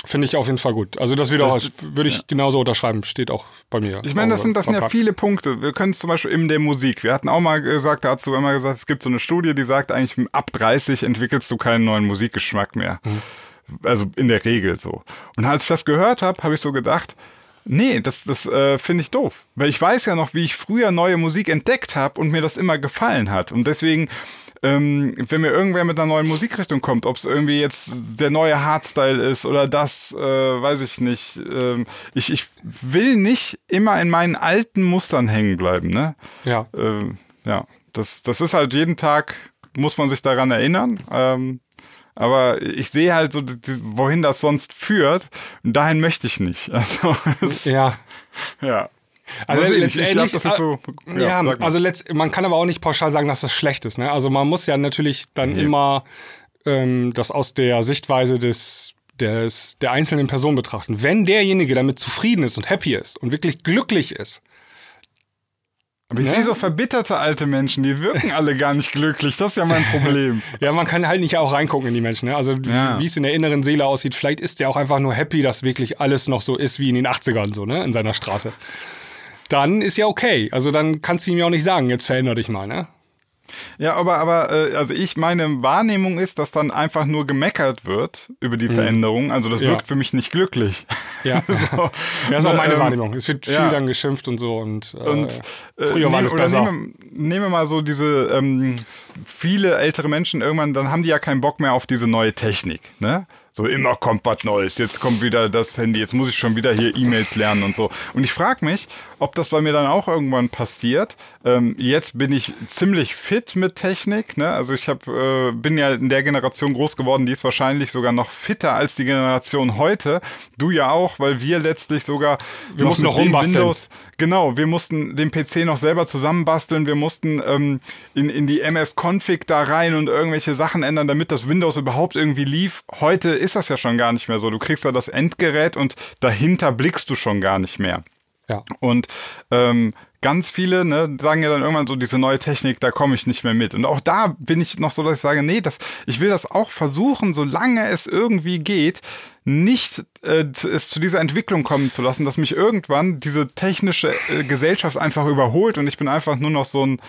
finde ich auf jeden Fall gut. Also das, wieder Das- würde ich genauso unterschreiben. Steht auch bei mir. Ich meine, das sind, das sind ja viele Punkte. Wir können es zum Beispiel in der Musik. Wir hatten auch mal gesagt, dazu immer gesagt, es gibt so eine Studie, die sagt eigentlich, ab 30 entwickelst du keinen neuen Musikgeschmack mehr. Also in der Regel so. Und als ich das gehört habe, habe ich so gedacht, nee, das, das äh, finde ich doof. Weil ich weiß ja noch, wie ich früher neue Musik entdeckt habe und mir das immer gefallen hat. Und deswegen, ähm, wenn mir irgendwer mit einer neuen Musikrichtung kommt, ob es irgendwie jetzt der neue Hardstyle ist oder das, äh, weiß ich nicht. Ähm, ich, ich will nicht immer in meinen alten Mustern hängen bleiben, ne? Ja. Ähm, ja, das, das ist halt jeden Tag, muss man sich daran erinnern. Ähm, aber ich sehe halt so, wohin das sonst führt. Und dahin möchte ich nicht. Also, Ja. ja. Also letztendlich, ich glaub, ist so. ja, mal. also letzt, man kann aber auch nicht pauschal sagen, dass das schlecht ist. Ne? Also man muss ja natürlich dann Nee. immer ähm, das aus der Sichtweise des, des der einzelnen Person betrachten. Wenn derjenige damit zufrieden ist und happy ist und wirklich glücklich ist, Aber ich Ja. sehe so verbitterte alte Menschen, die wirken alle gar nicht glücklich. Das ist ja mein Problem. ja, man kann halt nicht auch reingucken in die Menschen. Ne? Also Ja. wie es in der inneren Seele aussieht, vielleicht ist der auch einfach nur happy, dass wirklich alles noch so ist wie in den 80ern so, ne? in seiner Straße. Dann ist ja okay. Also dann kannst du ihm ja auch nicht sagen, jetzt veränder dich mal, ne? Ja, aber, aber äh, also ich, meine Wahrnehmung ist, dass dann einfach nur gemeckert wird über die Veränderung. Also das. Ja. wirkt für mich nicht glücklich. Ja, So, ja ist auch meine ähm, Wahrnehmung. Es wird viel ja. dann geschimpft und so und, äh, Und äh, früher war nehm- alles oder besser. Nehmen, wir- nehmen wir mal so diese ähm, viele ältere Menschen irgendwann, dann haben die ja keinen Bock mehr auf diese neue Technik. Ne? So immer kommt was Neues. Jetzt kommt wieder das Handy. Jetzt muss ich schon wieder hier E-Mails lernen und so. Und ich frage mich, ob das bei mir dann auch irgendwann passiert. Ähm, jetzt bin ich ziemlich fit mit Technik. Ne? Also ich hab, äh, bin ja in der Generation groß geworden, die ist wahrscheinlich sogar noch fitter als die Generation heute. Du ja auch, weil wir letztlich sogar Wir mussten mit noch dem rumbasteln. Windows Genau, wir mussten den PC noch selber zusammenbasteln, wir mussten ähm, in, in die MS-Config da rein und irgendwelche Sachen ändern, damit das Windows überhaupt irgendwie lief. Heute ist das ja schon gar nicht mehr so. Du kriegst da das Endgerät und dahinter blickst du schon gar nicht mehr. ja. Und ähm, ganz viele ne, sagen ja dann irgendwann so, diese neue Technik, da komme ich nicht mehr mit. Und auch da bin ich noch so, dass ich sage, nee, das, ich will das auch versuchen, solange es irgendwie geht, nicht äh, es zu dieser Entwicklung kommen zu lassen, dass mich irgendwann diese technische äh, Gesellschaft einfach überholt und ich bin einfach nur noch so ein,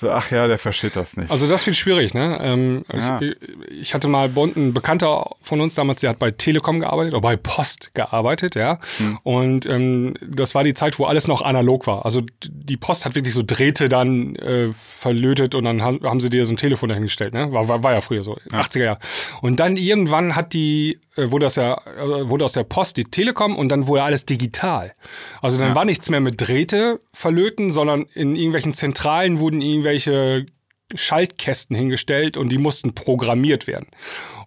so, ach ja, der versteht das nicht. Also das wird schwierig, ne? Ähm, Ja. ich, ich hatte mal uns- ein Bekannter von uns damals, der hat bei Telekom gearbeitet oder bei Post gearbeitet, ja. Hm. Und ähm, das war die Zeit, wo alles noch analog war. Also die Post hat wirklich so Drähte dann äh, verlötet und dann ha- haben sie dir so ein Telefon dahingestellt, ne? War, war, war ja früher so, 80er Jahre. Und dann irgendwann hat die, wurde das ja, äh, wurde aus der Post die Telekom und dann wurde alles digital. Also dann war nichts mehr mit Drähte verlöten, sondern in irgendwelchen Zentralen wurden irgendwelche Schaltkästen hingestellt und die mussten programmiert werden.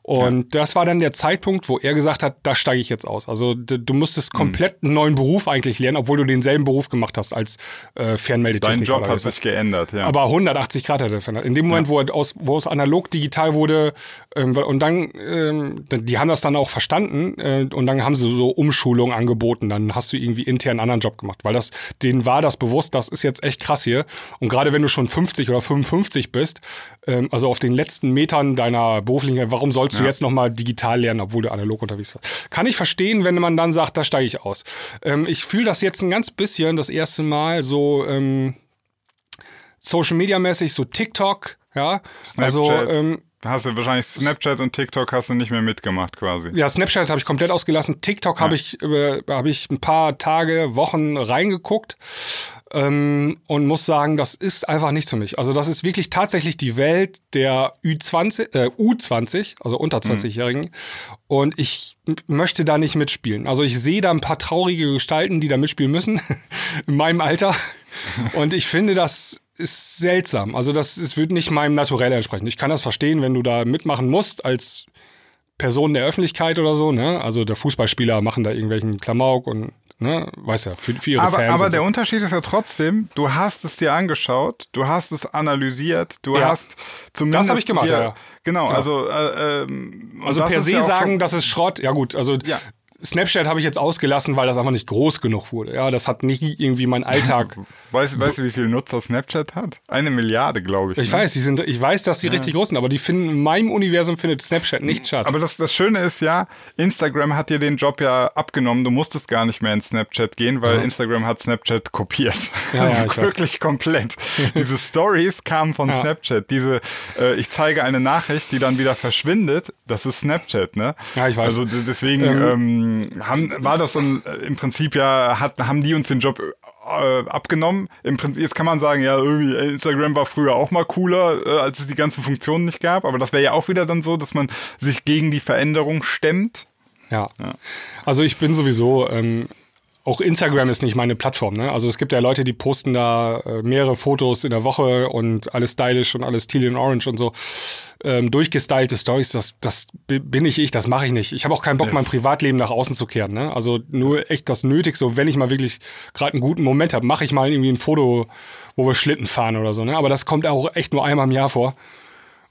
Und das war dann der Zeitpunkt, wo er gesagt hat, da steige ich jetzt aus. Also d- du musstest Mhm. komplett einen neuen Beruf eigentlich lernen, obwohl du denselben Beruf gemacht hast als äh, Dein Fernmeldetechniker. Job oder hat sich geändert, ja. Aber 180 Grad hat er verändert. In dem Moment, wo, er aus, wo es analog digital wurde, ähm, und dann, ähm, die haben das dann auch verstanden äh, und dann haben sie so Umschulungen angeboten. Dann hast du irgendwie intern einen anderen Job gemacht, weil das, denen war das bewusst, das ist jetzt echt krass hier. Und gerade wenn du schon 50 oder 55 bist, ähm, also auf den letzten Metern deiner beruflichen, warum sollst musst du jetzt nochmal digital lernen, obwohl du analog unterwegs warst. Kann ich verstehen, wenn man dann sagt, da steige ich aus. Ähm, ich fühle das jetzt ein ganz bisschen das erste Mal so ähm, Social Media mäßig, so TikTok, ja. Also Snapchat. ähm, Hast du wahrscheinlich Snapchat und TikTok hast du nicht mehr mitgemacht quasi. ja, Snapchat habe ich komplett ausgelassen. TikTok habe ich, äh, habe ich ein paar Tage, Wochen reingeguckt ähm, und muss sagen, das ist einfach nichts für mich. Also das ist wirklich tatsächlich die Welt der Ü20, äh, U20, also unter 20-Jährigen. Und ich möchte da nicht mitspielen. Also ich sehe da ein paar traurige Gestalten, die da mitspielen müssen, in meinem Alter. Und ich finde, das ist seltsam. Also das, es wird nicht meinem Naturell entsprechen. Ich kann das verstehen, wenn du da mitmachen musst als Personen der Öffentlichkeit oder so, ne? Also der Fußballspieler machen da irgendwelchen Klamauk und, ne, weiß ja, für, für ihre Aber, Fans. aber der so. Unterschied ist ja trotzdem, du hast es dir angeschaut, du hast es analysiert, du Ja. hast zumindest Das hab ich gemacht, dir, ja, ja. Genau, also äh, ähm, Also per se sagen, schon- das ist Schrott. Ja gut, also Ja. Snapchat habe ich jetzt ausgelassen, weil das einfach nicht groß genug wurde. Ja, das hat nicht irgendwie meinen Alltag. Weißt, weißt du, wie viele Nutzer Snapchat hat? Eine Milliarde, glaube ich. Ich ne? weiß, die sind, ich weiß, dass die richtig groß sind, aber die finden in meinem Universum findet Snapchat nicht statt. Aber das, das Schöne ist ja, Instagram hat dir den Job ja abgenommen. Du musstest gar nicht mehr in Snapchat gehen, weil Instagram hat Snapchat kopiert. Ja, also ja, ich weiß. wirklich komplett. Diese Stories kamen von Ja. Snapchat. Diese, äh, ich zeige eine Nachricht, die dann wieder verschwindet. Das ist Snapchat, ne? Ja, ich weiß. Also deswegen ähm, haben, war das dann, äh, im Prinzip ja, hat, haben die uns den Job äh, abgenommen. Im Prinzip, jetzt kann man sagen, ja, irgendwie Instagram war früher auch mal cooler, äh, als es die ganzen Funktionen nicht gab. Aber das wäre ja auch wieder dann so, dass man sich gegen die Veränderung stemmt. Ja. Also ich bin sowieso, ähm, auch Instagram ist nicht meine Plattform. Ne? Also es gibt ja Leute, die posten da äh, mehrere Fotos in der Woche und alles stylisch und alles teal in orange und so. Ähm, durchgestylte Stories, das, das bi- bin nicht ich, das mache ich nicht. Ich habe auch keinen Bock, mein Privatleben nach außen zu kehren. Ne? Also nur echt das Nötigste. Und wenn ich mal wirklich gerade einen guten Moment habe, mache ich mal irgendwie ein Foto, wo wir Schlitten fahren oder so. Ne? Aber das kommt auch echt nur einmal im Jahr vor.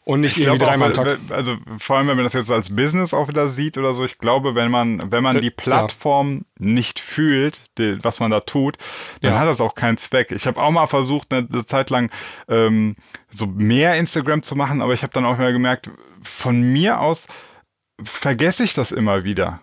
Und nicht Ich irgendwie dreimal am Tag. äh, also vor allem, wenn man das jetzt als Business auch wieder sieht oder so, ich glaube, wenn man, wenn man Da- die Plattform nicht fühlt, die, was man da tut, dann Ja. hat das auch keinen Zweck. Ich habe auch mal versucht, eine, Zeit lang ähm, so mehr Instagram zu machen, aber ich habe dann auch mal gemerkt, von mir aus vergesse ich das immer wieder.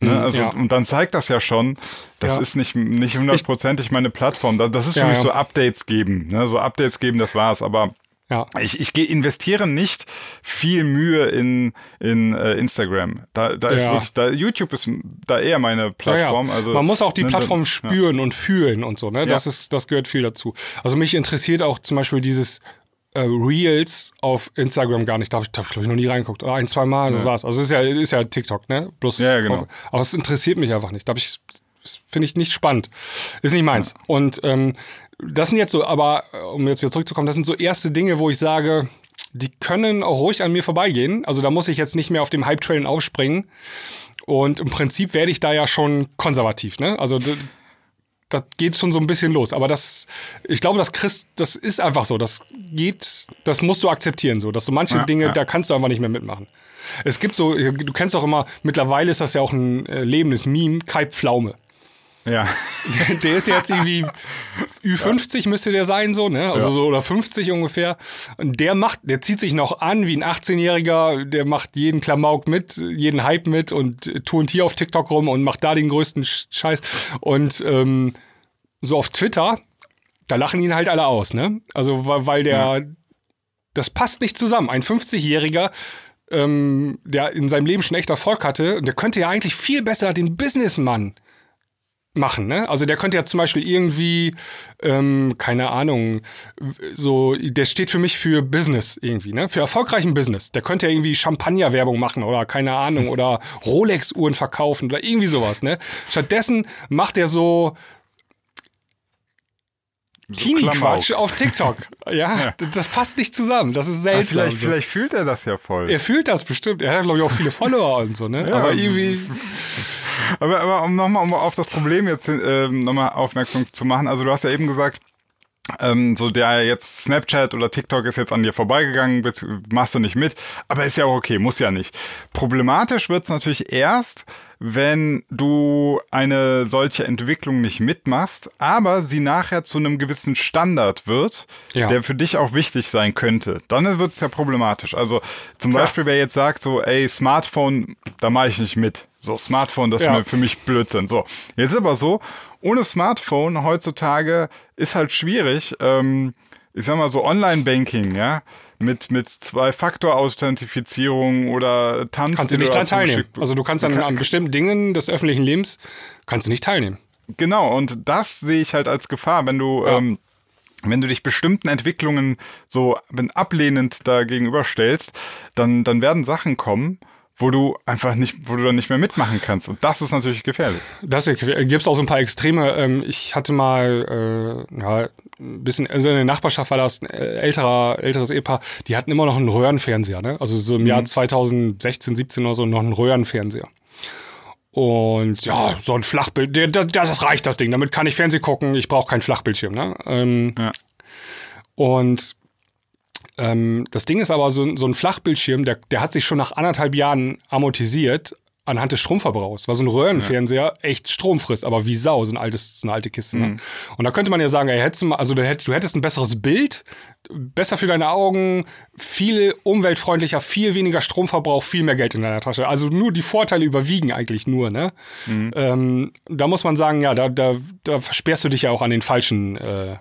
Ne? Mhm, Also, ja. Und dann zeigt das ja schon, das Ja. ist nicht, nicht hundertprozentig meine Plattform. Das, das ist für Ja, mich ja. so Updates geben. Ne? So Updates geben, das war's. Aber Ja. ich, ich investiere nicht viel Mühe in, in äh, Instagram. Da, da ist Ja. wirklich, da, YouTube ist da eher meine Plattform. Ja. Also, Man muss auch die ne, Plattform da- spüren und fühlen und so. Ne? Das, ist, das gehört viel dazu. Also mich interessiert auch zum Beispiel dieses äh, Reels auf Instagram gar nicht. Da habe ich, da hab ich glaube ich, noch nie reingeguckt. Oder ein, zwei Mal, das war's. Also es ist ja, ist ja TikTok, ne? Bloß Ja, genau. aber es interessiert mich einfach nicht. Da hab ich, das finde ich nicht spannend. Ist nicht meins. Und ähm, das sind jetzt so, aber äh, um jetzt wieder zurückzukommen, das sind so erste Dinge, wo ich sage, die können auch ruhig an mir vorbeigehen. Also da muss ich jetzt nicht mehr auf dem Hype-Train aufspringen. Und im Prinzip werde ich da ja schon konservativ, ne? Also d- das geht schon so ein bisschen los. Aber das, ich glaube, das Christ, das ist einfach so. Das geht, das musst du akzeptieren, so, dass du manche Ja, Dinge, ja. da kannst du einfach nicht mehr mitmachen. Es gibt so, du kennst auch immer, mittlerweile ist das ja auch ein äh, lebendes Meme, Kai Pflaume. Ja. Der, ist jetzt irgendwie Ü50 müsste der sein, so, ne? Also Ja. so oder 50 ungefähr. Und der macht, der zieht sich noch an wie ein 18-Jähriger, der macht jeden Klamauk mit, jeden Hype mit und turnt hier auf TikTok rum und macht da den größten Sch- Scheiß. Und ähm, so auf Twitter, da lachen ihn halt alle aus, ne? Also weil, der, das passt nicht zusammen. Ein 50-Jähriger, ähm, der in seinem Leben schon echt Erfolg hatte, der könnte ja eigentlich viel besser den Businessmann machen, ne? Also der könnte ja zum Beispiel irgendwie, ähm, keine Ahnung, so, der steht für mich für Business irgendwie, ne? Für erfolgreichen Business. Der könnte ja irgendwie Champagner-Werbung machen oder keine Ahnung oder Rolex-Uhren verkaufen oder irgendwie sowas, ne? Stattdessen macht er so Teenie-Quatsch Klamauk. auf TikTok. Ja, d- das passt nicht zusammen. Das ist seltsam. vielleicht, so. vielleicht fühlt er das ja voll. Er fühlt das bestimmt. Er hat, glaube ich, auch viele Follower und so, ne? Ja. Aber irgendwie. Aber, aber um nochmal um auf das Problem jetzt ähm, nochmal aufmerksam zu machen, also du hast ja eben gesagt, ähm, so der jetzt Snapchat oder TikTok ist jetzt an dir vorbeigegangen, bist- machst du nicht mit, aber ist ja auch okay, muss ja nicht. Problematisch wird's natürlich erst, wenn du eine solche Entwicklung nicht mitmachst, aber sie nachher zu einem gewissen Standard wird, Ja. der für dich auch wichtig sein könnte. Dann wird's ja problematisch. Also zum Beispiel, wer jetzt sagt so, ey, Smartphone, da mache ich nicht mit. So, Smartphone, das Ja. für mich Blödsinn. So, jetzt ist aber so, ohne Smartphone heutzutage ist halt schwierig, ähm, ich sag mal so Online-Banking, ja, mit, mit Zwei-Faktor-Authentifizierung oder Tanz. Kannst du nicht da daran teilnehmen. Also du kannst an, an bestimmten Dingen des öffentlichen Lebens, kannst du nicht teilnehmen. Genau, und das sehe ich halt als Gefahr, wenn du, Ja. ähm, wenn du dich bestimmten Entwicklungen so wenn ablehnend da gegenüberstellst, dann, dann werden Sachen kommen, wo du einfach nicht, wo du dann nicht mehr mitmachen kannst. Und das ist natürlich gefährlich. Das gibt es auch so ein paar Extreme. Ähm, ich hatte mal äh, ja, ein bisschen, also in der Nachbarschaft war das ein äh, älterer, älteres Ehepaar, die hatten immer noch einen Röhrenfernseher, ne? Also so im Jahr 2016, 17 oder so noch einen Röhrenfernseher. Und ja, so ein Flachbild, der, das reicht das Ding. Damit kann ich Fernsehen gucken, ich brauche keinen Flachbildschirm. Ne? Ähm, Ja. Und ähm, das Ding ist aber, so, so ein Flachbildschirm, der, der hat sich schon nach anderthalb Jahren amortisiert anhand des Stromverbrauchs, weil so ein Röhrenfernseher echt Strom frisst, aber wie Sau, so, ein altes, so eine alte Kiste. Ne? Und da könnte man ja sagen, ey, hättest du, mal, also du hättest, du hättest ein besseres Bild, besser für deine Augen, viel umweltfreundlicher, viel weniger Stromverbrauch, viel mehr Geld in deiner Tasche. Also nur die Vorteile überwiegen eigentlich nur. Ne? Ähm, da muss man sagen, ja, da, da, da versperrst du dich ja auch an den falschen äh,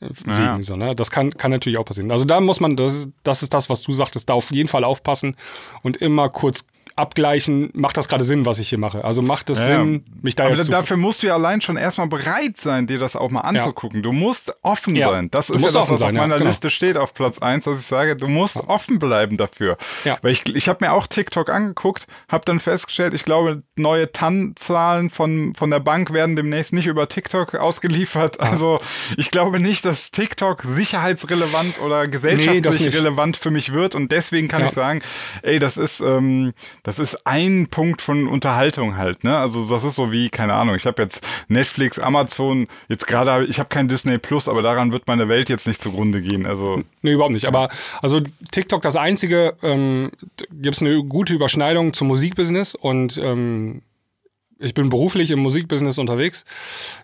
Wegen. Ja. So, ne? Das kann, kann natürlich auch passieren. Also da muss man, das, das ist das, was du sagtest, da auf jeden Fall aufpassen und immer kurz abgleichen, macht das gerade Sinn, was ich hier mache? Also macht es Ja, Sinn, mich da Aber dafür musst du ja allein schon erstmal bereit sein, dir das auch mal anzugucken. Du musst offen Ja. sein. Das Du ist ja das, was sein, auf ja, meiner genau. Liste steht auf Platz eins, dass ich sage, du musst offen bleiben dafür. Ja. Weil ich, ich habe mir auch TikTok angeguckt, habe dann festgestellt, ich glaube, neue TAN-Zahlen von, von der Bank werden demnächst nicht über TikTok ausgeliefert. Also ich glaube nicht, dass TikTok sicherheitsrelevant oder gesellschaftlich nicht. relevant für mich wird. Und deswegen kann Ja. ich sagen, ey, das ist, ähm, das ist ein Punkt von Unterhaltung halt, ne? Also das ist so wie, keine Ahnung, ich habe jetzt Netflix, Amazon, jetzt gerade, ich habe kein Disney Plus, aber daran wird meine Welt jetzt nicht zugrunde gehen. Also Nee, überhaupt nicht. Aber also TikTok das einzige, ähm, gibt es eine gute Überschneidung zum Musikbusiness und ähm, ich bin beruflich im Musikbusiness unterwegs.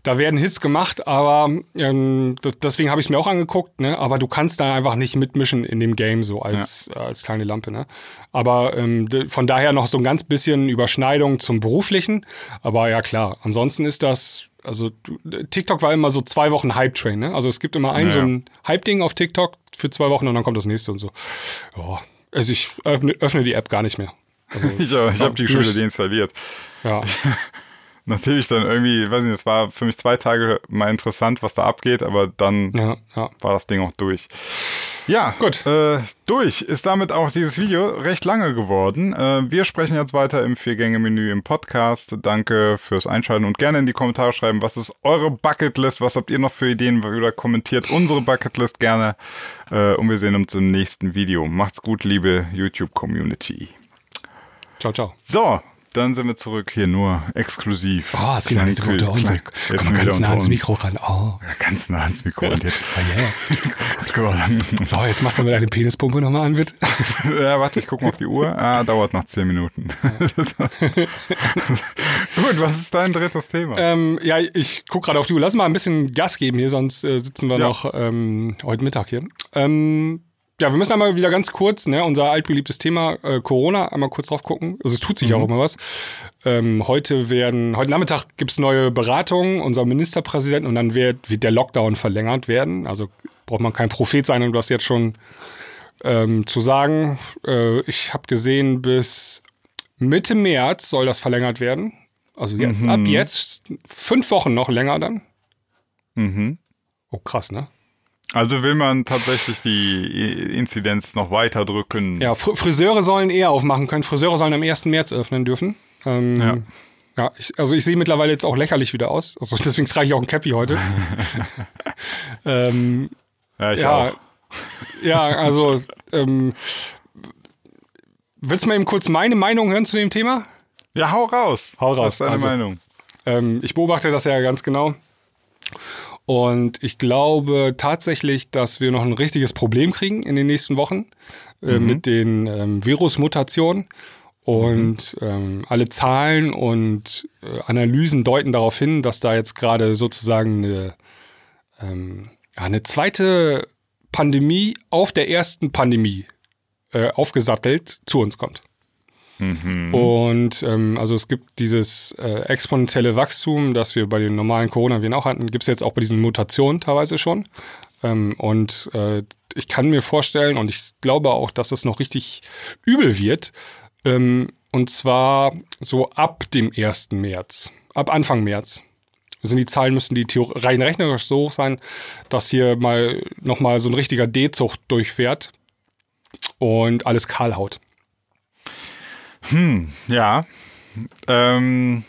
Da werden Hits gemacht, aber ähm, deswegen habe ich es mir auch angeguckt. Ne? Aber du kannst da einfach nicht mitmischen in dem Game so als äh, als kleine Lampe. Ne? Aber ähm, von daher noch so ein ganz bisschen Überschneidung zum beruflichen. Aber ja klar, ansonsten ist das also TikTok war immer so zwei Wochen Hype-Train. Ne? Also es gibt immer ein Ja, so ja. ein Hype-Ding auf TikTok für zwei Wochen und dann kommt das nächste und so. Ja, also ich öffne, öffne die App gar nicht mehr. Also, ich, ich habe die. Schule deinstalliert. ja. Nachdem ich dann irgendwie, weiß nicht, es war für mich zwei Tage mal interessant, was da abgeht, aber dann ja, ja. war das Ding auch durch. Ja, Gut. Äh, durch ist damit auch dieses Video recht lange geworden. Äh, wir sprechen jetzt weiter im Vier-Gänge-Menü im Podcast. Danke fürs Einschalten und gerne in die Kommentare schreiben, was ist eure Bucketlist, was habt ihr noch für Ideen oder kommentiert unsere Bucketlist gerne. Äh, und wir sehen uns im nächsten Video. Macht's gut, liebe YouTube-Community. Ciao, ciao. So, dann sind wir zurück hier nur exklusiv. Oh, Sinan ist Klein- unter uns. klein- Komm Jetzt mal wieder ganz nah ans. Mikro ran. Oh, Ja, ganz nah ans Mikro. Und jetzt, oh yeah. So, jetzt machst du mir deine Penispumpe nochmal an, bitte. Ja, warte, ich gucke mal auf die Uhr. Ah, dauert noch zehn Minuten. Gut, was ist dein drittes Thema? ähm, ja, ich guck gerade auf die Uhr. Lass mal ein bisschen Gas geben hier, sonst äh, sitzen wir Ja. noch ähm, heute Mittag hier. Ähm, ja, wir müssen einmal wieder ganz kurz, ne, unser altbeliebtes Thema äh, Corona, einmal kurz drauf gucken. Also es tut sich auch immer was. Ähm, heute werden, heute Nachmittag gibt's neue Beratungen, unser Ministerpräsident, und dann wird, wird der Lockdown verlängert werden. Also braucht man kein Prophet sein, um das jetzt schon ähm, zu sagen. Äh, ich habe gesehen, bis Mitte März soll das verlängert werden. Also jetzt, ab jetzt fünf Wochen noch länger dann. Mhm. Oh, krass, ne? Also will man tatsächlich die Inzidenz noch weiter drücken. Ja, Fr Friseure sollen eher aufmachen können. Friseure sollen am 1. März öffnen dürfen. Ähm, Ja. ja ich, also ich sehe mittlerweile jetzt auch lächerlich wieder aus. Also deswegen trage ich auch ein Cappy heute. ähm, Ja, ich ja, auch. ja, also ähm, willst du mal eben kurz meine Meinung hören zu dem Thema? Ja, hau raus. Hau raus. Was ist deine Also- Meinung? Ähm, ich beobachte das ja ganz genau. Und ich glaube tatsächlich, dass wir noch ein richtiges Problem kriegen in den nächsten Wochen äh, Mhm. mit den ähm, Virusmutationen. Und ähm, alle Zahlen und äh, Analysen deuten darauf hin, dass da jetzt gerade sozusagen eine, ähm, ja, eine zweite Pandemie auf der ersten Pandemie äh, aufgesattelt zu uns kommt. Und ähm, also es gibt dieses äh, exponentielle Wachstum, das wir bei den normalen Coronaviren auch hatten, gibt es jetzt auch bei diesen Mutationen teilweise schon. Ähm, und äh, ich kann mir vorstellen und ich glaube auch, dass es noch richtig übel wird. Ähm, und zwar so ab dem 1. März, ab Anfang März. Also die Zahlen müssen die Theor rein rechnerisch so hoch sein, dass hier mal nochmal so ein richtiger D-Zucht durchfährt und alles kahl haut. Ja. Ähm,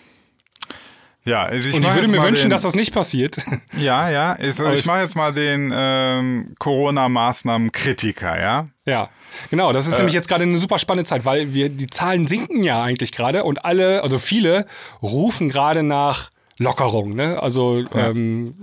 ja, also ich Und ich würde mir wünschen, den, dass das nicht passiert. Ja, ja. Ich, Aber ich mache jetzt mal den ähm, Corona-Maßnahmen-Kritiker, ja. Ja, genau. Das ist nämlich jetzt gerade eine super spannende Zeit, weil wir die Zahlen sinken ja eigentlich gerade und alle, also viele rufen gerade nach Lockerung. Ne? Also ähm,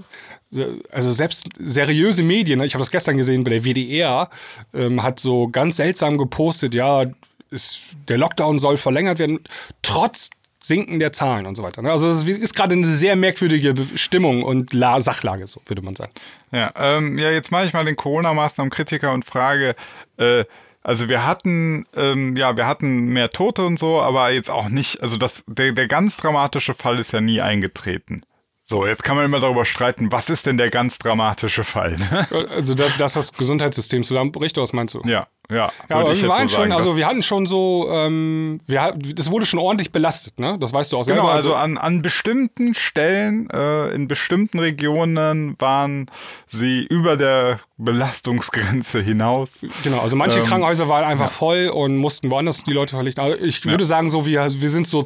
also selbst seriöse Medien, ne? ich habe das gestern gesehen bei der WDR, ähm, hat so ganz seltsam gepostet, ja, ist, der Lockdown soll verlängert werden, trotz Sinken der Zahlen und so weiter. Ne? Also es ist gerade eine sehr merkwürdige Stimmung und La Sachlage, so würde man sagen. Ja, ähm, ja jetzt mache ich mal den Corona-Maßnahmen-Kritiker und frage, äh, also wir hatten, ähm, ja, wir hatten mehr Tote und so, aber jetzt auch nicht, also das, der, der ganz dramatische Fall ist ja nie eingetreten. So, jetzt kann man immer darüber streiten, was ist denn der ganz dramatische Fall? ne? Also da- dass das Gesundheitssystem zusammenbricht, was meinst du? ja, ja. Ja, aber wir waren so schon, sagen. also Das- wir hatten schon so, ähm, wir, das wurde schon ordentlich belastet, ne? Das weißt du auch selber. Genau, also an, an bestimmten Stellen, äh, in bestimmten Regionen waren sie über der Belastungsgrenze hinaus. genau, also manche ähm, Krankenhäuser waren einfach voll und mussten woanders die Leute verlichten. Also ich würde sagen, so wir, wir sind so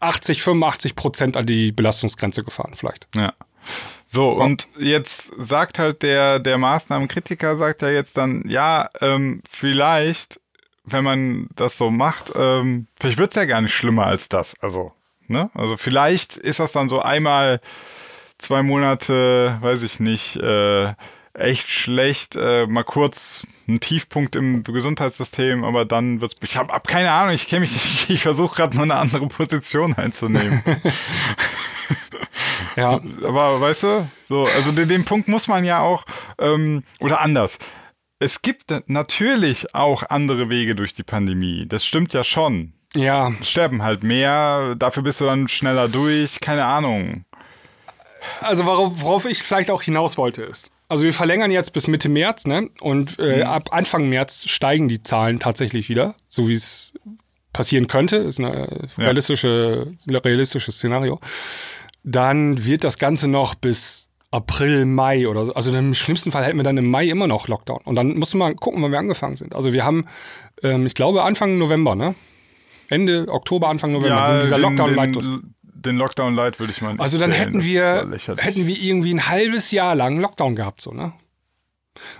80, 85 Prozent an die Belastungsgrenze gefahren, vielleicht. Ja. So, und jetzt sagt halt der, der Maßnahmenkritiker, sagt ja jetzt dann, ja, ähm, vielleicht, wenn man das so macht, ähm, vielleicht wird's ja gar nicht schlimmer als das. Also, ne? Also vielleicht ist das dann so einmal zwei Monate, weiß ich nicht, äh, echt schlecht, äh, mal kurz ein Tiefpunkt im Gesundheitssystem, aber dann wird's. Ich habe hab keine Ahnung, ich kenne mich nicht, ich versuche gerade nur eine andere Position einzunehmen. Ja, Aber weißt du, so, also den, den Punkt muss man ja auch, ähm, oder anders. Es gibt natürlich auch andere Wege durch die Pandemie. Das stimmt ja schon. ja, Sterben halt mehr, dafür bist du dann schneller durch, keine Ahnung. also worauf, worauf ich vielleicht auch hinaus wollte ist, also wir verlängern jetzt bis Mitte März, ne? Und äh, ab Anfang März steigen die Zahlen tatsächlich wieder, so wie es passieren könnte, ist ein äh, realistische, realistisches Szenario. Dann wird das Ganze noch bis April, Mai oder so. Also im schlimmsten Fall hätten wir dann im Mai immer noch Lockdown. Und dann mussten wir gucken, wann wir angefangen sind. Also wir haben, ähm, ich glaube, Anfang November, ne? Ende Oktober, Anfang November, ging dieser den, Lockdown light durch. den, den Lockdown Light würde ich mal Also dann hätten wir, hätten wir irgendwie ein halbes Jahr lang Lockdown gehabt, so, ne?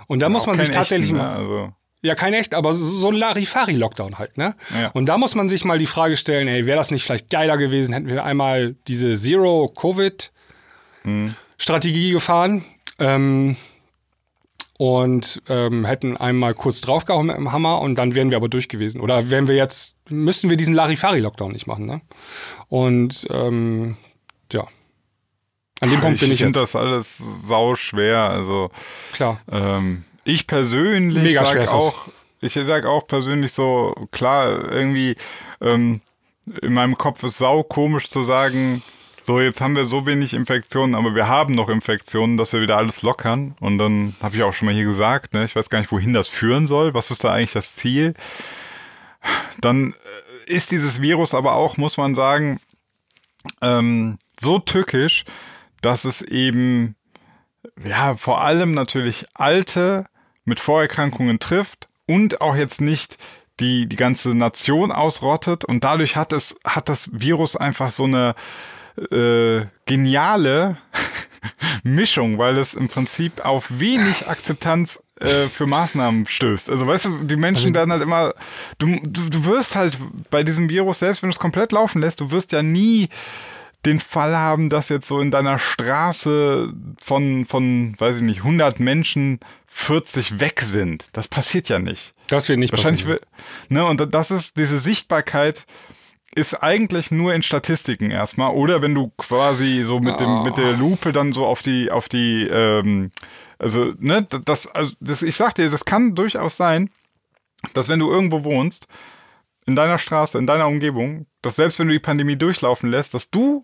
Und da muss Auch man sich tatsächlich echten, mal. ne? Also, Ja, kein echt, aber so- ein Larifari-Lockdown halt, ne? Ja. Und da muss man sich mal die Frage stellen, ey, wäre das nicht vielleicht geiler gewesen, hätten wir einmal diese Zero-Covid-Strategie gefahren ähm, und ähm, hätten einmal kurz draufgehauen mit dem Hammer und dann wären wir aber durch gewesen. Oder wären wir jetzt, müssten wir diesen Larifari-Lockdown nicht machen, ne? Und ähm, ja. An dem Punkt ich bin ich finde jetzt. das alles sau schwer. Also Klar. Ähm, ich persönlich Mega sag auch, ich sag auch persönlich so, klar, irgendwie ähm, in meinem Kopf ist sau komisch zu sagen, so jetzt haben wir so wenig Infektionen, aber wir haben noch Infektionen, dass wir wieder alles lockern. Und dann habe ich auch schon mal hier gesagt, ne, ich weiß gar nicht, wohin das führen soll. Was ist da eigentlich das Ziel? Dann äh, ist dieses Virus aber auch, muss man sagen, ähm, so tückisch, dass es eben ja, vor allem natürlich Alte mit Vorerkrankungen trifft und auch jetzt nicht die, die ganze Nation ausrottet und dadurch hat es, hat das Virus einfach so eine äh, geniale Mischung, weil es im Prinzip auf wenig Akzeptanz äh, für Maßnahmen stößt. Also weißt du, die Menschen werden halt immer, du, du, du wirst halt bei diesem Virus, selbst wenn du es komplett laufen lässt, du wirst ja nie den Fall haben, dass jetzt so in deiner Straße von, von, weiß ich nicht, 100 Menschen 40 weg sind. Das passiert ja nicht. Das wird nicht Wahrscheinlich, passieren. will- ne, und das ist, diese Sichtbarkeit ist eigentlich nur in Statistiken erstmal. Oder wenn du quasi so mit dem, mit der Lupe dann so auf die, auf die, ähm, also, ne, das, also, das, ich sag dir, das kann durchaus sein, dass wenn du irgendwo wohnst, in deiner Straße, in deiner Umgebung, dass selbst wenn du die Pandemie durchlaufen lässt, dass du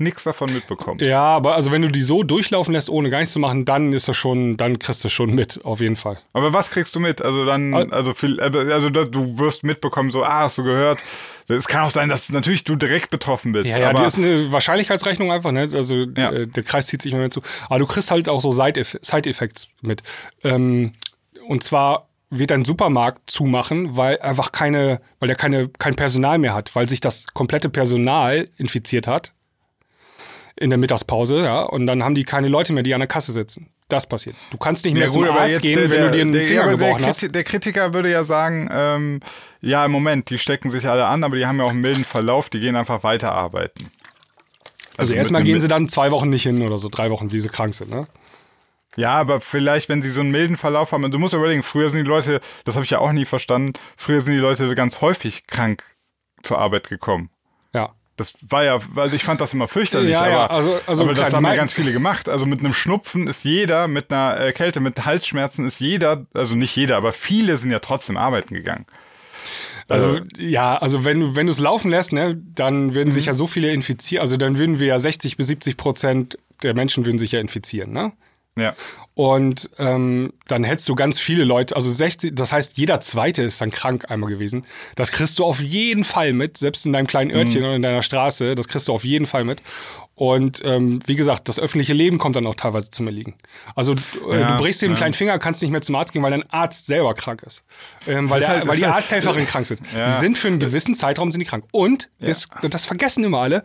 nichts davon mitbekommst. Ja, aber also wenn du die so durchlaufen lässt, ohne gar nichts zu machen, dann ist das schon, dann kriegst du schon mit, auf jeden Fall. Aber was kriegst du mit? Also dann, also viel, also da- du wirst mitbekommen, so, ah, hast du gehört. Es kann auch sein, dass natürlich du direkt betroffen bist. Ja, ja, aber die ist eine Wahrscheinlichkeitsrechnung einfach, ne? Also Ja. äh, der Kreis zieht sich immer mehr zu. Aber du kriegst halt auch so Side-Eff- Side-Effects mit. Ähm, und zwar wird ein Supermarkt zumachen, weil einfach keine, weil der keine, kein Personal mehr hat, weil sich das komplette Personal infiziert hat in der Mittagspause, ja, und dann haben die keine Leute mehr, die an der Kasse sitzen. Das passiert. Du kannst nicht mehr Ja, zum gut, aber Arzt gehen, der- wenn du dir einen der, Finger der, gebrochen hast. Der Kritiker würde ja sagen, ähm, ja, im Moment, die stecken sich alle an, aber die haben ja auch einen milden Verlauf, die gehen einfach weiterarbeiten. Also mit erstmal gehen sie dann zwei Wochen nicht hin oder so, drei Wochen, wie sie krank sind, ne? Ja, aber vielleicht, wenn sie so einen milden Verlauf haben, und du musst ja überlegen, früher sind die Leute, das habe ich ja auch nie verstanden, früher sind die Leute ganz häufig krank zur Arbeit gekommen. Ja. Das war ja, also ich fand das immer fürchterlich, Ja, ja, aber, also- also aber das haben ja ganz viele gemacht. Also mit einem Schnupfen ist jeder, mit einer äh, Kälte, mit Halsschmerzen ist jeder, also nicht jeder, aber viele sind ja trotzdem arbeiten gegangen. Also Äh, ja, also wenn du wenn du es laufen lässt, ne, dann würden Mhm. sich ja so viele infizieren. Also dann würden wir ja 60 bis 70 Prozent der Menschen würden sich ja infizieren, ne? Ja. Und ähm, dann hättest du ganz viele Leute, also 60, das heißt, jeder Zweite ist dann krank einmal gewesen. Das kriegst du auf jeden Fall mit, selbst in deinem kleinen Örtchen oder in deiner Straße, das kriegst du auf jeden Fall mit. Und ähm, wie gesagt, das öffentliche Leben kommt dann auch teilweise zum Erliegen. Also äh, Ja, du brichst dir den ja. kleinen Finger, kannst nicht mehr zum Arzt gehen, weil dein Arzt selber krank ist. Ähm, weil ist der, halt- weil ist die halt- Arzthelferinnen krank sind. Ja. Die sind für einen gewissen Zeitraum sind die krank. Und, das, das vergessen immer alle,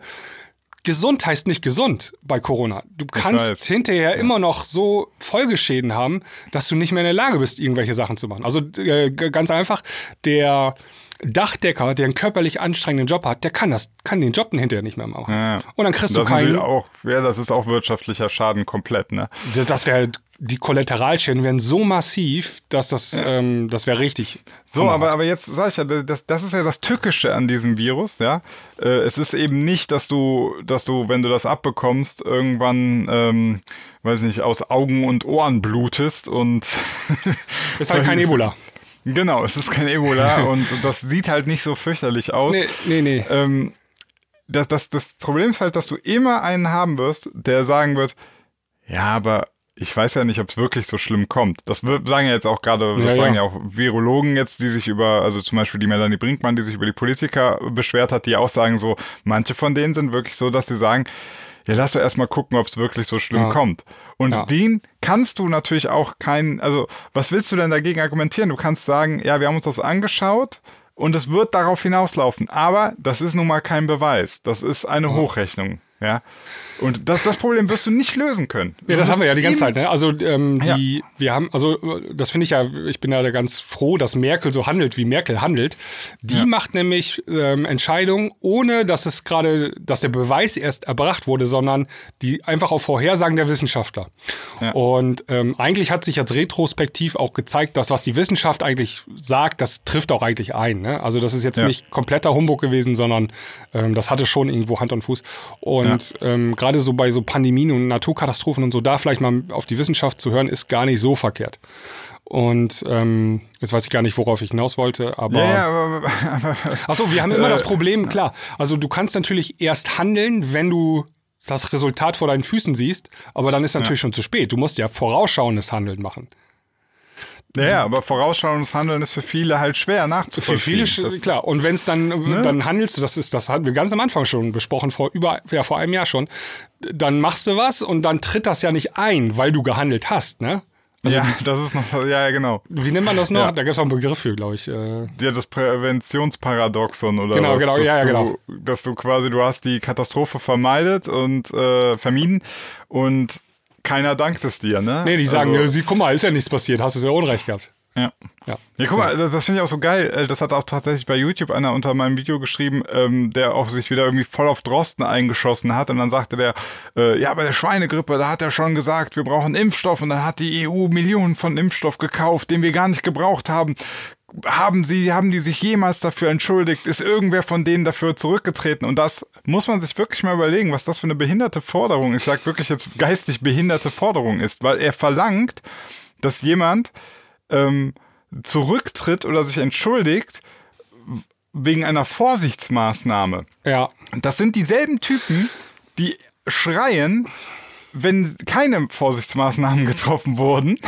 gesund heißt nicht gesund bei Corona. Du kannst hinterher immer noch so Folgeschäden haben, dass du nicht mehr in der Lage bist, irgendwelche Sachen zu machen. Also äh, ganz einfach, der Dachdecker, der einen körperlich anstrengenden Job hat, der kann das, kann den Job hinterher nicht mehr machen. Ja. Und dann kriegst Das du keinen. auch, ja, das ist auch wirtschaftlicher Schaden komplett, ne? Das wäre die Kollateralschäden wären so massiv, dass das, ähm, das wäre richtig. So, aber, aber jetzt sag ich ja, das, das ist ja das Tückische an diesem Virus, ja. Äh, es ist eben nicht, dass du, dass du, wenn du das abbekommst, irgendwann, ähm, weiß nicht, aus Augen und Ohren blutest und Ist halt kein Ebola. genau, es ist kein Ebola und das sieht halt nicht so fürchterlich aus. Nee, nee, nee. Ähm, das, das, das Problem ist halt, dass du immer einen haben wirst, der sagen wird, ja, aber ich weiß ja nicht, ob es wirklich so schlimm kommt. Das sagen ja jetzt auch gerade, das Ja, sagen ja. ja auch Virologen jetzt, die sich über, also zum Beispiel die Melanie Brinkmann, die sich über die Politiker beschwert hat, die auch sagen so, manche von denen sind wirklich so, dass sie sagen, ja, lass doch erstmal gucken, ob es wirklich so schlimm Ja. kommt. Und Ja. den kannst du natürlich auch keinen, also was willst du denn dagegen argumentieren? Du kannst sagen, ja, wir haben uns das angeschaut und es wird darauf hinauslaufen. Aber das ist nun mal kein Beweis. Das ist eine Hochrechnung. Ja. Und das, das Problem wirst du nicht lösen können. Ja, das haben wir ja die ganze Zeit. Ne? Also ähm, die, wir haben, also das finde ich ja, ich bin ja da ganz froh, dass Merkel so handelt, wie Merkel handelt. Die macht nämlich ähm, Entscheidungen, ohne dass es gerade, dass der Beweis erst erbracht wurde, sondern die einfach auf Vorhersagen der Wissenschaftler. Ja. Und ähm, eigentlich hat sich jetzt retrospektiv auch gezeigt, dass was die Wissenschaft eigentlich sagt, das trifft auch eigentlich ein. Ne? Also das ist jetzt Ja. nicht kompletter Humbug gewesen, sondern ähm, das hatte schon irgendwo Hand und Fuß. Und ähm, gerade so bei so Pandemien und Naturkatastrophen und so, da vielleicht mal auf die Wissenschaft zu hören, ist gar nicht so verkehrt. Und ähm, jetzt weiß ich gar nicht, worauf ich hinaus wollte, aber. Ja, ja, aber, aber Achso, wir haben immer Äh, das Problem, klar. Also du kannst natürlich erst handeln, wenn du das Resultat vor deinen Füßen siehst, aber dann ist natürlich schon zu spät. Du musst ja vorausschauendes Handeln machen. Ja, ja, aber vorausschauendes Handeln ist für viele halt schwer Für nachzuvollziehen. viele, sch- Das- klar. Und wenn es dann, dann handelst du, das ist, das hatten wir ganz am Anfang schon besprochen, vor über, ja, vor einem Jahr schon, dann machst du was und dann tritt das ja nicht ein, weil du gehandelt hast, ne? ja, das ist noch, ja, ja, genau. Wie nennt man das noch? Ja. Da gibt es auch einen Begriff für, glaube ich. Äh, Ja, das Präventionsparadoxon oder Genau, was, genau, ja, du, genau. Dass du quasi, du hast die Katastrophe vermeidet und äh, vermieden und keiner dankt es dir, ne? nee, die sagen, Also- sie, guck mal, ist ja nichts passiert, hast du ja Unrecht gehabt. Ja. Ja. Ja, guck mal, das, das finde ich auch so geil. Äh, Das hat auch tatsächlich bei YouTube einer unter meinem Video geschrieben, ähm, der auch sich wieder irgendwie voll auf Drosten eingeschossen hat. Und dann sagte der, äh, ja, bei der Schweinegrippe, da hat er schon gesagt, wir brauchen Impfstoff. Und dann hat die EU Millionen von Impfstoff gekauft, den wir gar nicht gebraucht haben. Haben sie, haben die sich jemals dafür entschuldigt? Ist irgendwer von denen dafür zurückgetreten? Und das muss man sich wirklich mal überlegen, was das für eine behinderte Forderung, ich sag wirklich jetzt geistig behinderte Forderung ist, weil er verlangt, dass jemand ähm, zurücktritt oder sich entschuldigt wegen einer Vorsichtsmaßnahme. Ja. Das sind dieselben Typen, die schreien, wenn keine Vorsichtsmaßnahmen getroffen wurden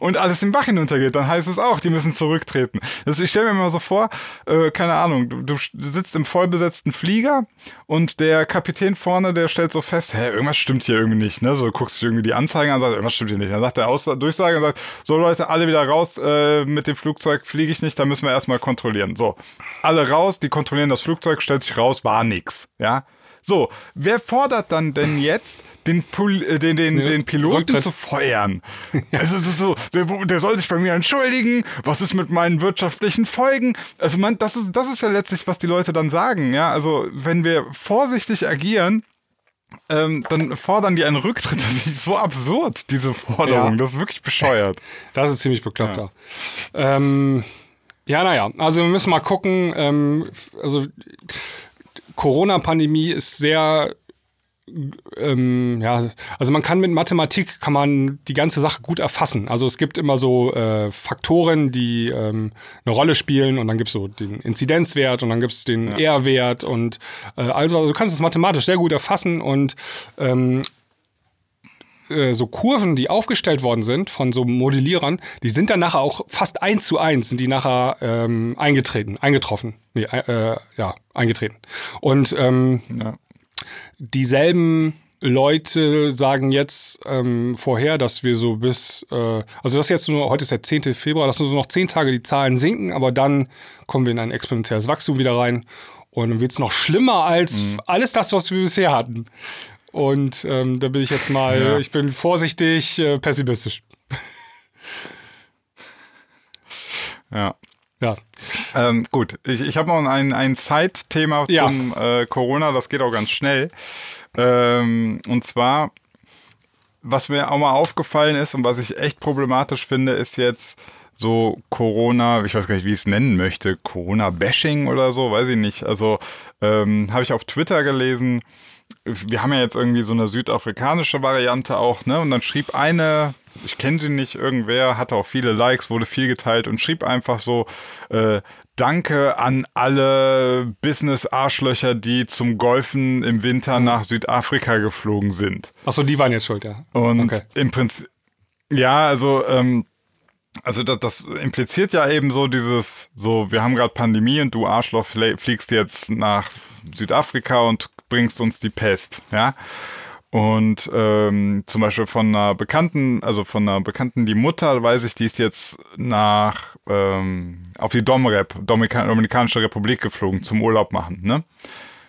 und alles im Bach hinuntergeht, dann heißt es auch, die müssen zurücktreten. Das, ich stelle mir mal so vor, äh, keine Ahnung, du, du sitzt im vollbesetzten Flieger und der Kapitän vorne, der stellt so fest, hä, irgendwas stimmt hier irgendwie nicht, ne? So guckst du irgendwie die Anzeigen an, sagt, irgendwas stimmt hier nicht. Dann sagt der Aus Durchsage und sagt, so Leute, alle wieder raus, äh, mit dem Flugzeug fliege ich nicht, da müssen wir erstmal kontrollieren. So, alle raus, die kontrollieren das Flugzeug, stellt sich raus, war nix, ja? So, wer fordert dann denn jetzt, den, Pol äh, den, den, Ja, den Piloten zu feuern? Also es ist so, der, der soll sich bei mir entschuldigen. Was ist mit meinen wirtschaftlichen Folgen? Also man, das ist, das ist ja letztlich, was die Leute dann sagen. Ja, also wenn wir vorsichtig agieren, ähm, dann fordern die einen Rücktritt. Das ist so absurd, diese Forderung. Ja. Das ist wirklich bescheuert. Das ist ziemlich bekloppt, ja. Ähm, ja, naja, also wir müssen mal gucken. Ähm, also Corona-Pandemie ist sehr, ähm, ja, also man kann mit Mathematik kann man die ganze Sache gut erfassen. Also es gibt immer so äh, Faktoren, die ähm, eine Rolle spielen und dann gibt es so den Inzidenzwert und dann gibt es den R-Wert und äh, also, also du kannst es mathematisch sehr gut erfassen und ähm, äh, so Kurven, die aufgestellt worden sind von so Modellierern, die sind dann nachher auch fast eins zu eins, sind die nachher ähm, eingetreten, eingetroffen. Nee, äh, ja, eingetreten. Und ähm, Ja. dieselben Leute sagen jetzt ähm, vorher, dass wir so bis, äh, also das ist jetzt nur, heute ist der 10. Februar, dass nur so noch zehn Tage die Zahlen sinken, aber dann kommen wir in ein exponentielles Wachstum wieder rein und dann wird es noch schlimmer als alles das, was wir bisher hatten. Und ähm, da bin ich jetzt mal, Ja. ich bin vorsichtig äh, pessimistisch. Ja. Ja. Ähm, gut, ich, ich habe noch ein, ein Side-Thema Ja. zum äh, Corona, das geht auch ganz schnell. Ähm, und zwar, was mir auch mal aufgefallen ist und was ich echt problematisch finde, ist jetzt so Corona, ich weiß gar nicht, wie ich es nennen möchte, Corona-Bashing oder so, weiß ich nicht. Also ähm, habe ich auf Twitter gelesen, wir haben ja jetzt irgendwie so eine südafrikanische Variante auch, ne? Und dann schrieb eine, ich kenne sie nicht, irgendwer, hatte auch viele Likes, wurde viel geteilt und schrieb einfach so, äh, Danke an alle Business-Arschlöcher, die zum Golfen im Winter nach Südafrika geflogen sind. Achso, die waren jetzt schuld, ja. Und Okay. im Prinzip, ja, also, ähm, also das, das impliziert ja eben so dieses, so, wir haben gerade Pandemie und du Arschloch flie- fliegst jetzt nach Südafrika und bringst uns die Pest, ja. Und ähm, zum Beispiel von einer Bekannten, also von einer Bekannten, die Mutter, weiß ich, die ist jetzt nach ähm, auf die Domrep, Dominika Dominikanische Republik geflogen zum Urlaub machen, ne?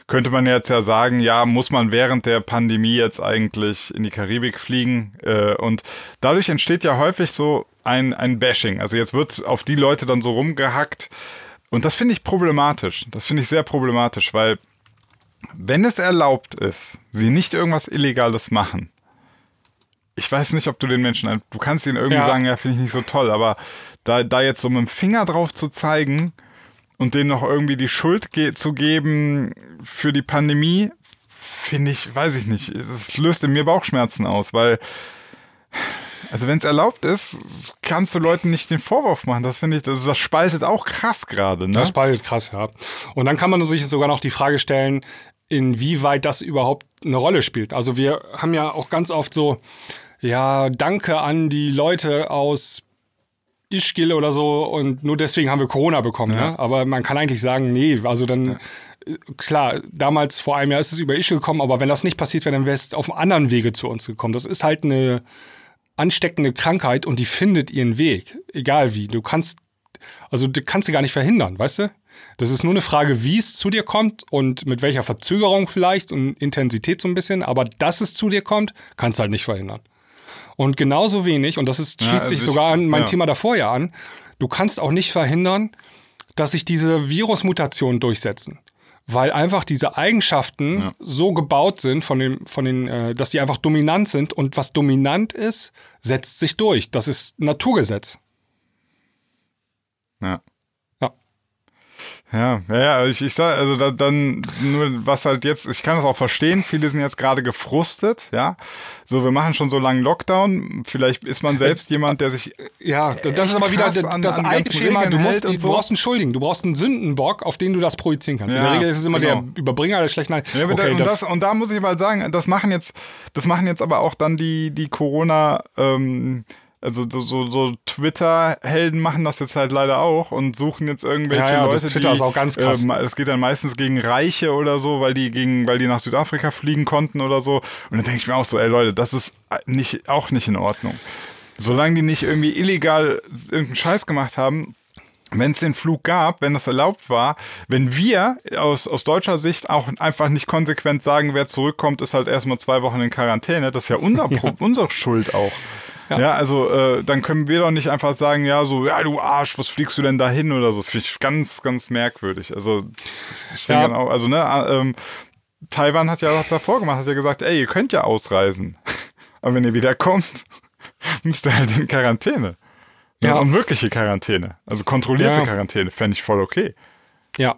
könnte man jetzt ja sagen, ja, muss man während der Pandemie jetzt eigentlich in die Karibik fliegen? Äh, und dadurch entsteht ja häufig so ein, ein Bashing. Also jetzt wird auf die Leute dann so rumgehackt. Und das finde ich problematisch. Das finde ich sehr problematisch, weil wenn es erlaubt ist, sie nicht irgendwas Illegales machen, ich weiß nicht, ob du den Menschen, du kannst ihnen irgendwie Ja. sagen, ja, finde ich nicht so toll, aber da, da jetzt so mit dem Finger drauf zu zeigen und denen noch irgendwie die Schuld ge zu geben für die Pandemie, finde ich, weiß ich nicht, es löst in mir Bauchschmerzen aus, weil, also wenn es erlaubt ist, kannst du Leuten nicht den Vorwurf machen. Das finde ich, das, das spaltet auch krass gerade, ne? Das spaltet krass, ja. Und dann kann man sich sogar noch die Frage stellen, inwieweit das überhaupt eine Rolle spielt. Also wir haben ja auch ganz oft so, ja, danke an die Leute aus Ischgl oder so und nur deswegen haben wir Corona bekommen. Ja. Ne? Aber man kann eigentlich sagen, nee, also dann, äh, klar, damals vor einem Jahr ist es über Ischgl gekommen, aber wenn das nicht passiert wäre, dann wäre es auf einem anderen Wege zu uns gekommen. Das ist halt eine ansteckende Krankheit und die findet ihren Weg, egal wie. Du kannst, also du kannst sie gar nicht verhindern, weißt du? Das ist nur eine Frage, wie es zu dir kommt und mit welcher Verzögerung vielleicht und Intensität so ein bisschen, aber dass es zu dir kommt, kannst du halt nicht verhindern. Und genauso wenig, und das ist, Ja, schließt also sich ich- sogar an mein ja. Thema davor ja an, du kannst auch nicht verhindern, dass sich diese Virusmutationen durchsetzen. Weil einfach diese Eigenschaften Ja. so gebaut sind, von den, von den, äh, dass sie einfach dominant sind und was dominant ist, setzt sich durch. Das ist Naturgesetz. Ja. Ja. Ja, ja, ja, ich, ich sag, also da, dann nur was halt jetzt, ich kann das auch verstehen, viele sind jetzt gerade gefrustet, ja. So, wir machen schon so langen Lockdown, vielleicht ist man selbst jemand, der sich Ja, das ist aber wieder das, an- das alte Schema. Du, musst, die, und du so. brauchst einen Schuldigen, du brauchst einen Sündenbock, auf den du das projizieren kannst. In Ja, der Regel ist es immer genau. der Überbringer der schlechten. Ja, okay, und, das, und da muss ich mal sagen, das machen jetzt, das machen jetzt aber auch dann die, die Corona, ähm, also so, so, so Twitter-Helden machen das jetzt halt leider auch und suchen jetzt irgendwelche Ja, ja, das Leute, Twitter die, ist auch ganz krass. Ähm, es geht dann meistens gegen Reiche oder so, weil die gegen, weil die nach Südafrika fliegen konnten oder so. Und dann denke ich mir auch so, ey Leute, das ist nicht, auch nicht in Ordnung. Solange die nicht irgendwie illegal irgendeinen Scheiß gemacht haben, wenn es den Flug gab, wenn das erlaubt war, wenn wir aus, aus deutscher Sicht auch einfach nicht konsequent sagen, wer zurückkommt, ist halt erstmal zwei Wochen in Quarantäne, das ist ja unser Pro unsere Schuld auch. Ja, also äh, dann können wir doch nicht einfach sagen, ja, so, ja, du Arsch, was fliegst du denn da hin oder so. Finde ich ganz, ganz merkwürdig. Also, ich, denke Ja. auch, also, ne, äh, ähm, Taiwan hat ja was davor gemacht, hat ja gesagt, ey, ihr könnt ja ausreisen. Aber wenn ihr wiederkommt, müsst ihr halt in Quarantäne. Ja. Ja. Und wirkliche Quarantäne. Also kontrollierte Ja. Quarantäne. Fände ich voll okay. Ja.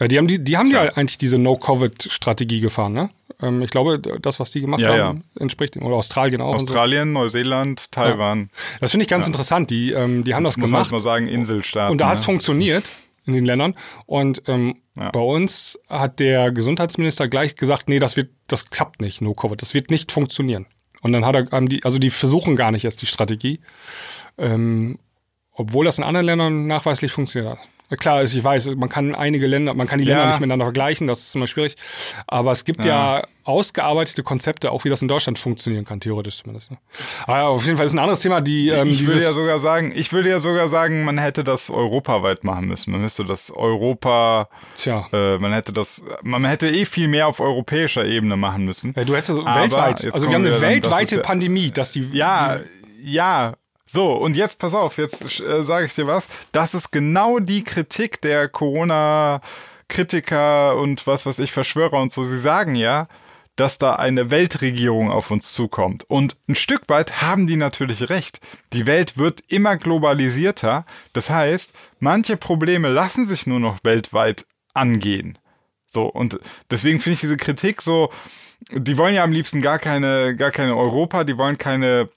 ja die haben, die, die haben ja eigentlich diese No-Covid-Strategie gefahren, ne? Ähm, ich glaube, das, was die gemacht Ja, haben, entspricht dem. Oder Australien auch. Australien, Neuseeland, Taiwan. So. Das finde ich ganz interessant. Die, ähm, die haben das, Das muss man gemacht. mal sagen, Inselstaaten. Und da hat es ne? funktioniert in den Ländern. Und ähm, Ja. bei uns hat der Gesundheitsminister gleich gesagt, nee, das wird, das klappt nicht, no Covid, das wird nicht funktionieren. Und dann hat er, haben die, also die versuchen gar nicht erst die Strategie, ähm, obwohl das in anderen Ländern nachweislich funktioniert hat. Ja, Klar, ist, ich weiß, man kann einige Länder, man kann die Länder Ja. nicht miteinander vergleichen, das ist immer schwierig. Aber es gibt ja, ausgearbeitete Konzepte, auch wie das in Deutschland funktionieren kann, theoretisch zumindest. Ne? Aber ja, auf jeden Fall ist ein anderes Thema, die ähm, ich würde ja sogar sagen, ich würde ja sogar sagen, man hätte das europaweit machen müssen. Man müsste das Europa, tja, äh, man hätte das, man hätte eh viel mehr auf europäischer Ebene machen müssen. Ja, du hättest weltweit, also wir haben eine dann, weltweite ja- Pandemie, dass die Ja, ja. So, und jetzt pass auf, jetzt äh, sage ich dir was. Das ist genau die Kritik der Corona-Kritiker und was weiß ich, Verschwörer und so. Sie sagen ja, dass da eine Weltregierung auf uns zukommt. Und ein Stück weit haben die natürlich recht. Die Welt wird immer globalisierter. Das heißt, manche Probleme lassen sich nur noch weltweit angehen. So, und deswegen finde ich diese Kritik so, die wollen ja am liebsten gar keine, gar keine Europa, die wollen keine,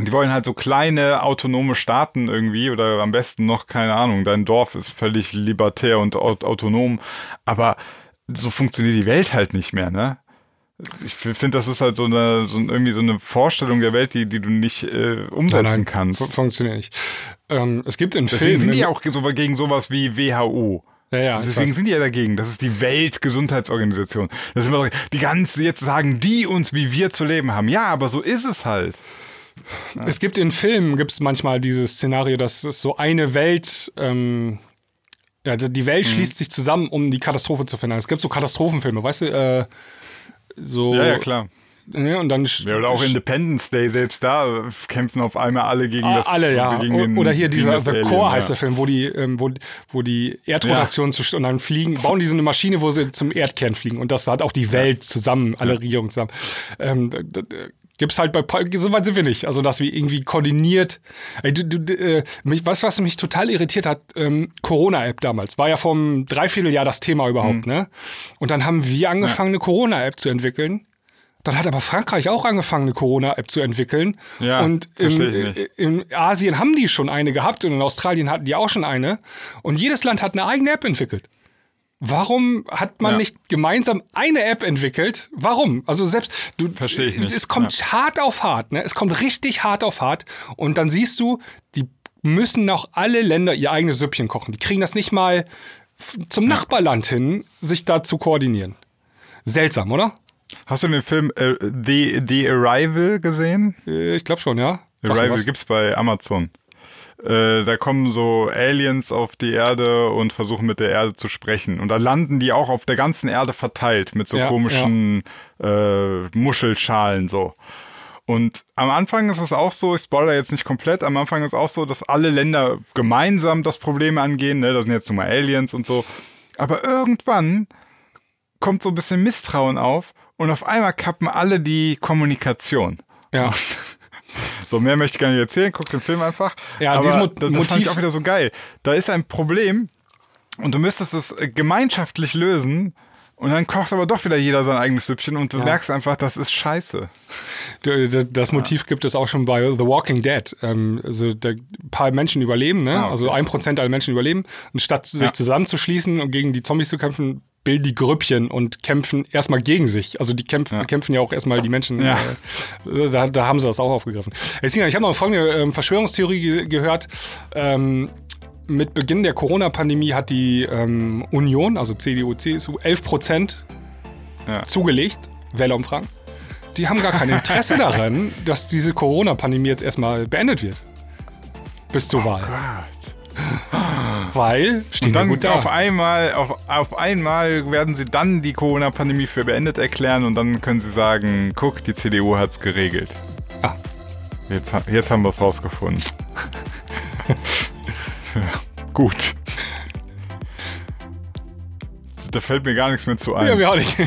die wollen halt so kleine autonome Staaten irgendwie oder am besten noch, keine Ahnung, dein Dorf ist völlig libertär und aut autonom, aber so funktioniert die Welt halt nicht mehr, ne? Ich finde, das ist halt so eine, so irgendwie so eine Vorstellung der Welt, die, die du nicht äh, umsetzen Nein, nein, kannst. fu- funktioniert nicht. Ähm, es gibt in Deswegen Filmen. sind die auch so gegen sowas wie WHO. Ja, ja, Deswegen sind die ja dagegen. Das ist die Weltgesundheitsorganisation. Das ist immer so, die ganzen jetzt sagen die uns, wie wir zu leben haben. Ja, aber so ist es halt. Es gibt in Filmen gibt es manchmal dieses Szenario, dass es so eine Welt, ähm, ja, die die Mhm. Welt schließt sich zusammen, um die Katastrophe zu verhindern. Es gibt so Katastrophenfilme, weißt du, äh, so. Ja, ja, klar. Ne, und dann Ja, oder auch Independence Day, selbst da kämpfen auf einmal alle gegen Ah, das. alle, ja. Gegen den, Oder hier dieser The Alien, Core heißt ja. der Film, wo die, ähm, wo, wo die Erdrotation zu und dann fliegen, bauen die so eine Maschine, wo sie zum Erdkern fliegen. Und das hat auch die Welt zusammen, alle Regierungen zusammen. Ähm, Gibt's halt bei so weit sind wir nicht. Also dass wir irgendwie koordiniert. Ey, du, du, äh, mich, du, was mich total irritiert hat? Ähm, Corona-App damals. War ja vom Dreivierteljahr das Thema Mhm. überhaupt, ne? Und dann haben wir angefangen, eine Corona-App zu entwickeln. Dann hat aber Frankreich auch angefangen, eine Corona-App zu entwickeln. Ja, und im, in Asien haben die schon eine gehabt und in Australien hatten die auch schon eine. Und jedes Land hat eine eigene App entwickelt. Warum hat man Ja. nicht gemeinsam eine App entwickelt? Warum? Also selbst du Versteh ich nicht. Es kommt hart auf hart, ne? Es kommt richtig hart auf hart und dann siehst du, die müssen noch alle Länder ihr eigenes Süppchen kochen. Die kriegen das nicht mal zum Nachbarland hin, sich da zu koordinieren. Seltsam, oder? Hast du den Film äh, The, The Arrival gesehen? Äh, Ich glaube schon, ja. Sag Arrival gibt's bei Amazon. Äh, da kommen so Aliens auf die Erde und versuchen mit der Erde zu sprechen. Und da landen die auch auf der ganzen Erde verteilt mit so Ja, komischen Äh, Muschelschalen so. Und am Anfang ist es auch so, ich spoilere jetzt nicht komplett, am Anfang ist es auch so, dass alle Länder gemeinsam das Problem angehen, ne? das sind jetzt nun mal Aliens und so. Aber irgendwann kommt so ein bisschen Misstrauen auf und auf einmal kappen alle die Kommunikation. Ja. So, mehr möchte ich gar nicht erzählen, guck den Film einfach. Ja, Aber dieses Mo- das, das fand Motiv- ich auch wieder so geil. Da ist ein Problem und du müsstest es äh, gemeinschaftlich lösen und dann kocht aber doch wieder jeder sein eigenes Süppchen und du merkst einfach, das ist scheiße. D- Das Motiv gibt es auch schon bei The Walking Dead. Ähm, also ein paar Menschen überleben, ne? Ah, okay. also ein Prozent aller Menschen überleben. Und statt sich Ja. zusammenzuschließen und gegen die Zombies zu kämpfen, bilden die Grüppchen und kämpfen erstmal gegen sich. Also die kämpfen, Ja. kämpfen ja auch erstmal die Menschen. Ja. Äh, da, da haben sie das auch aufgegriffen. Jetzt, ich habe noch folgende ähm, Verschwörungstheorie ge gehört. Ähm, mit Beginn der Corona-Pandemie hat die ähm, Union, also CDU, CSU, 11 Prozent Ja. zugelegt, Wählerumfragen. Die haben gar kein Interesse daran, dass diese Corona-Pandemie jetzt erstmal beendet wird. Bis zur Wahl. Weil, stehen Und dann gut da. auf einmal, auf, auf einmal werden sie dann die Corona-Pandemie für beendet erklären und dann können sie sagen, guck, die CDU hat's geregelt. Ah. Jetzt, jetzt haben wir es rausgefunden. gut. Da fällt mir gar nichts mehr zu ein. Ja, mir auch nicht.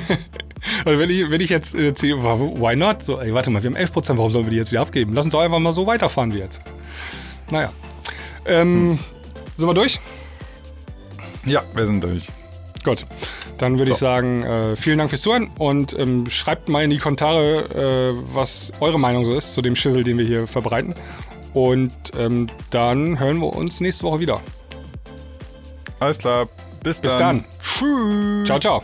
Also wenn ich, wenn ich jetzt äh, ziehe, why not? So, ey, warte mal, wir haben 11 Prozent, warum sollen wir die jetzt wieder abgeben? Lass uns doch einfach mal so weiterfahren wie jetzt. Naja. Ähm, Sind wir durch? ja, wir sind durch. Gut. Dann würde ich So. sagen, äh, vielen Dank fürs Zuhören und ähm, schreibt mal in die Kommentare, äh, was eure Meinung so ist zu dem Schissel, den wir hier verbreiten. Und ähm, dann hören wir uns nächste Woche wieder. Alles klar. Bis, Bis dann. Tschüss. Ciao, ciao.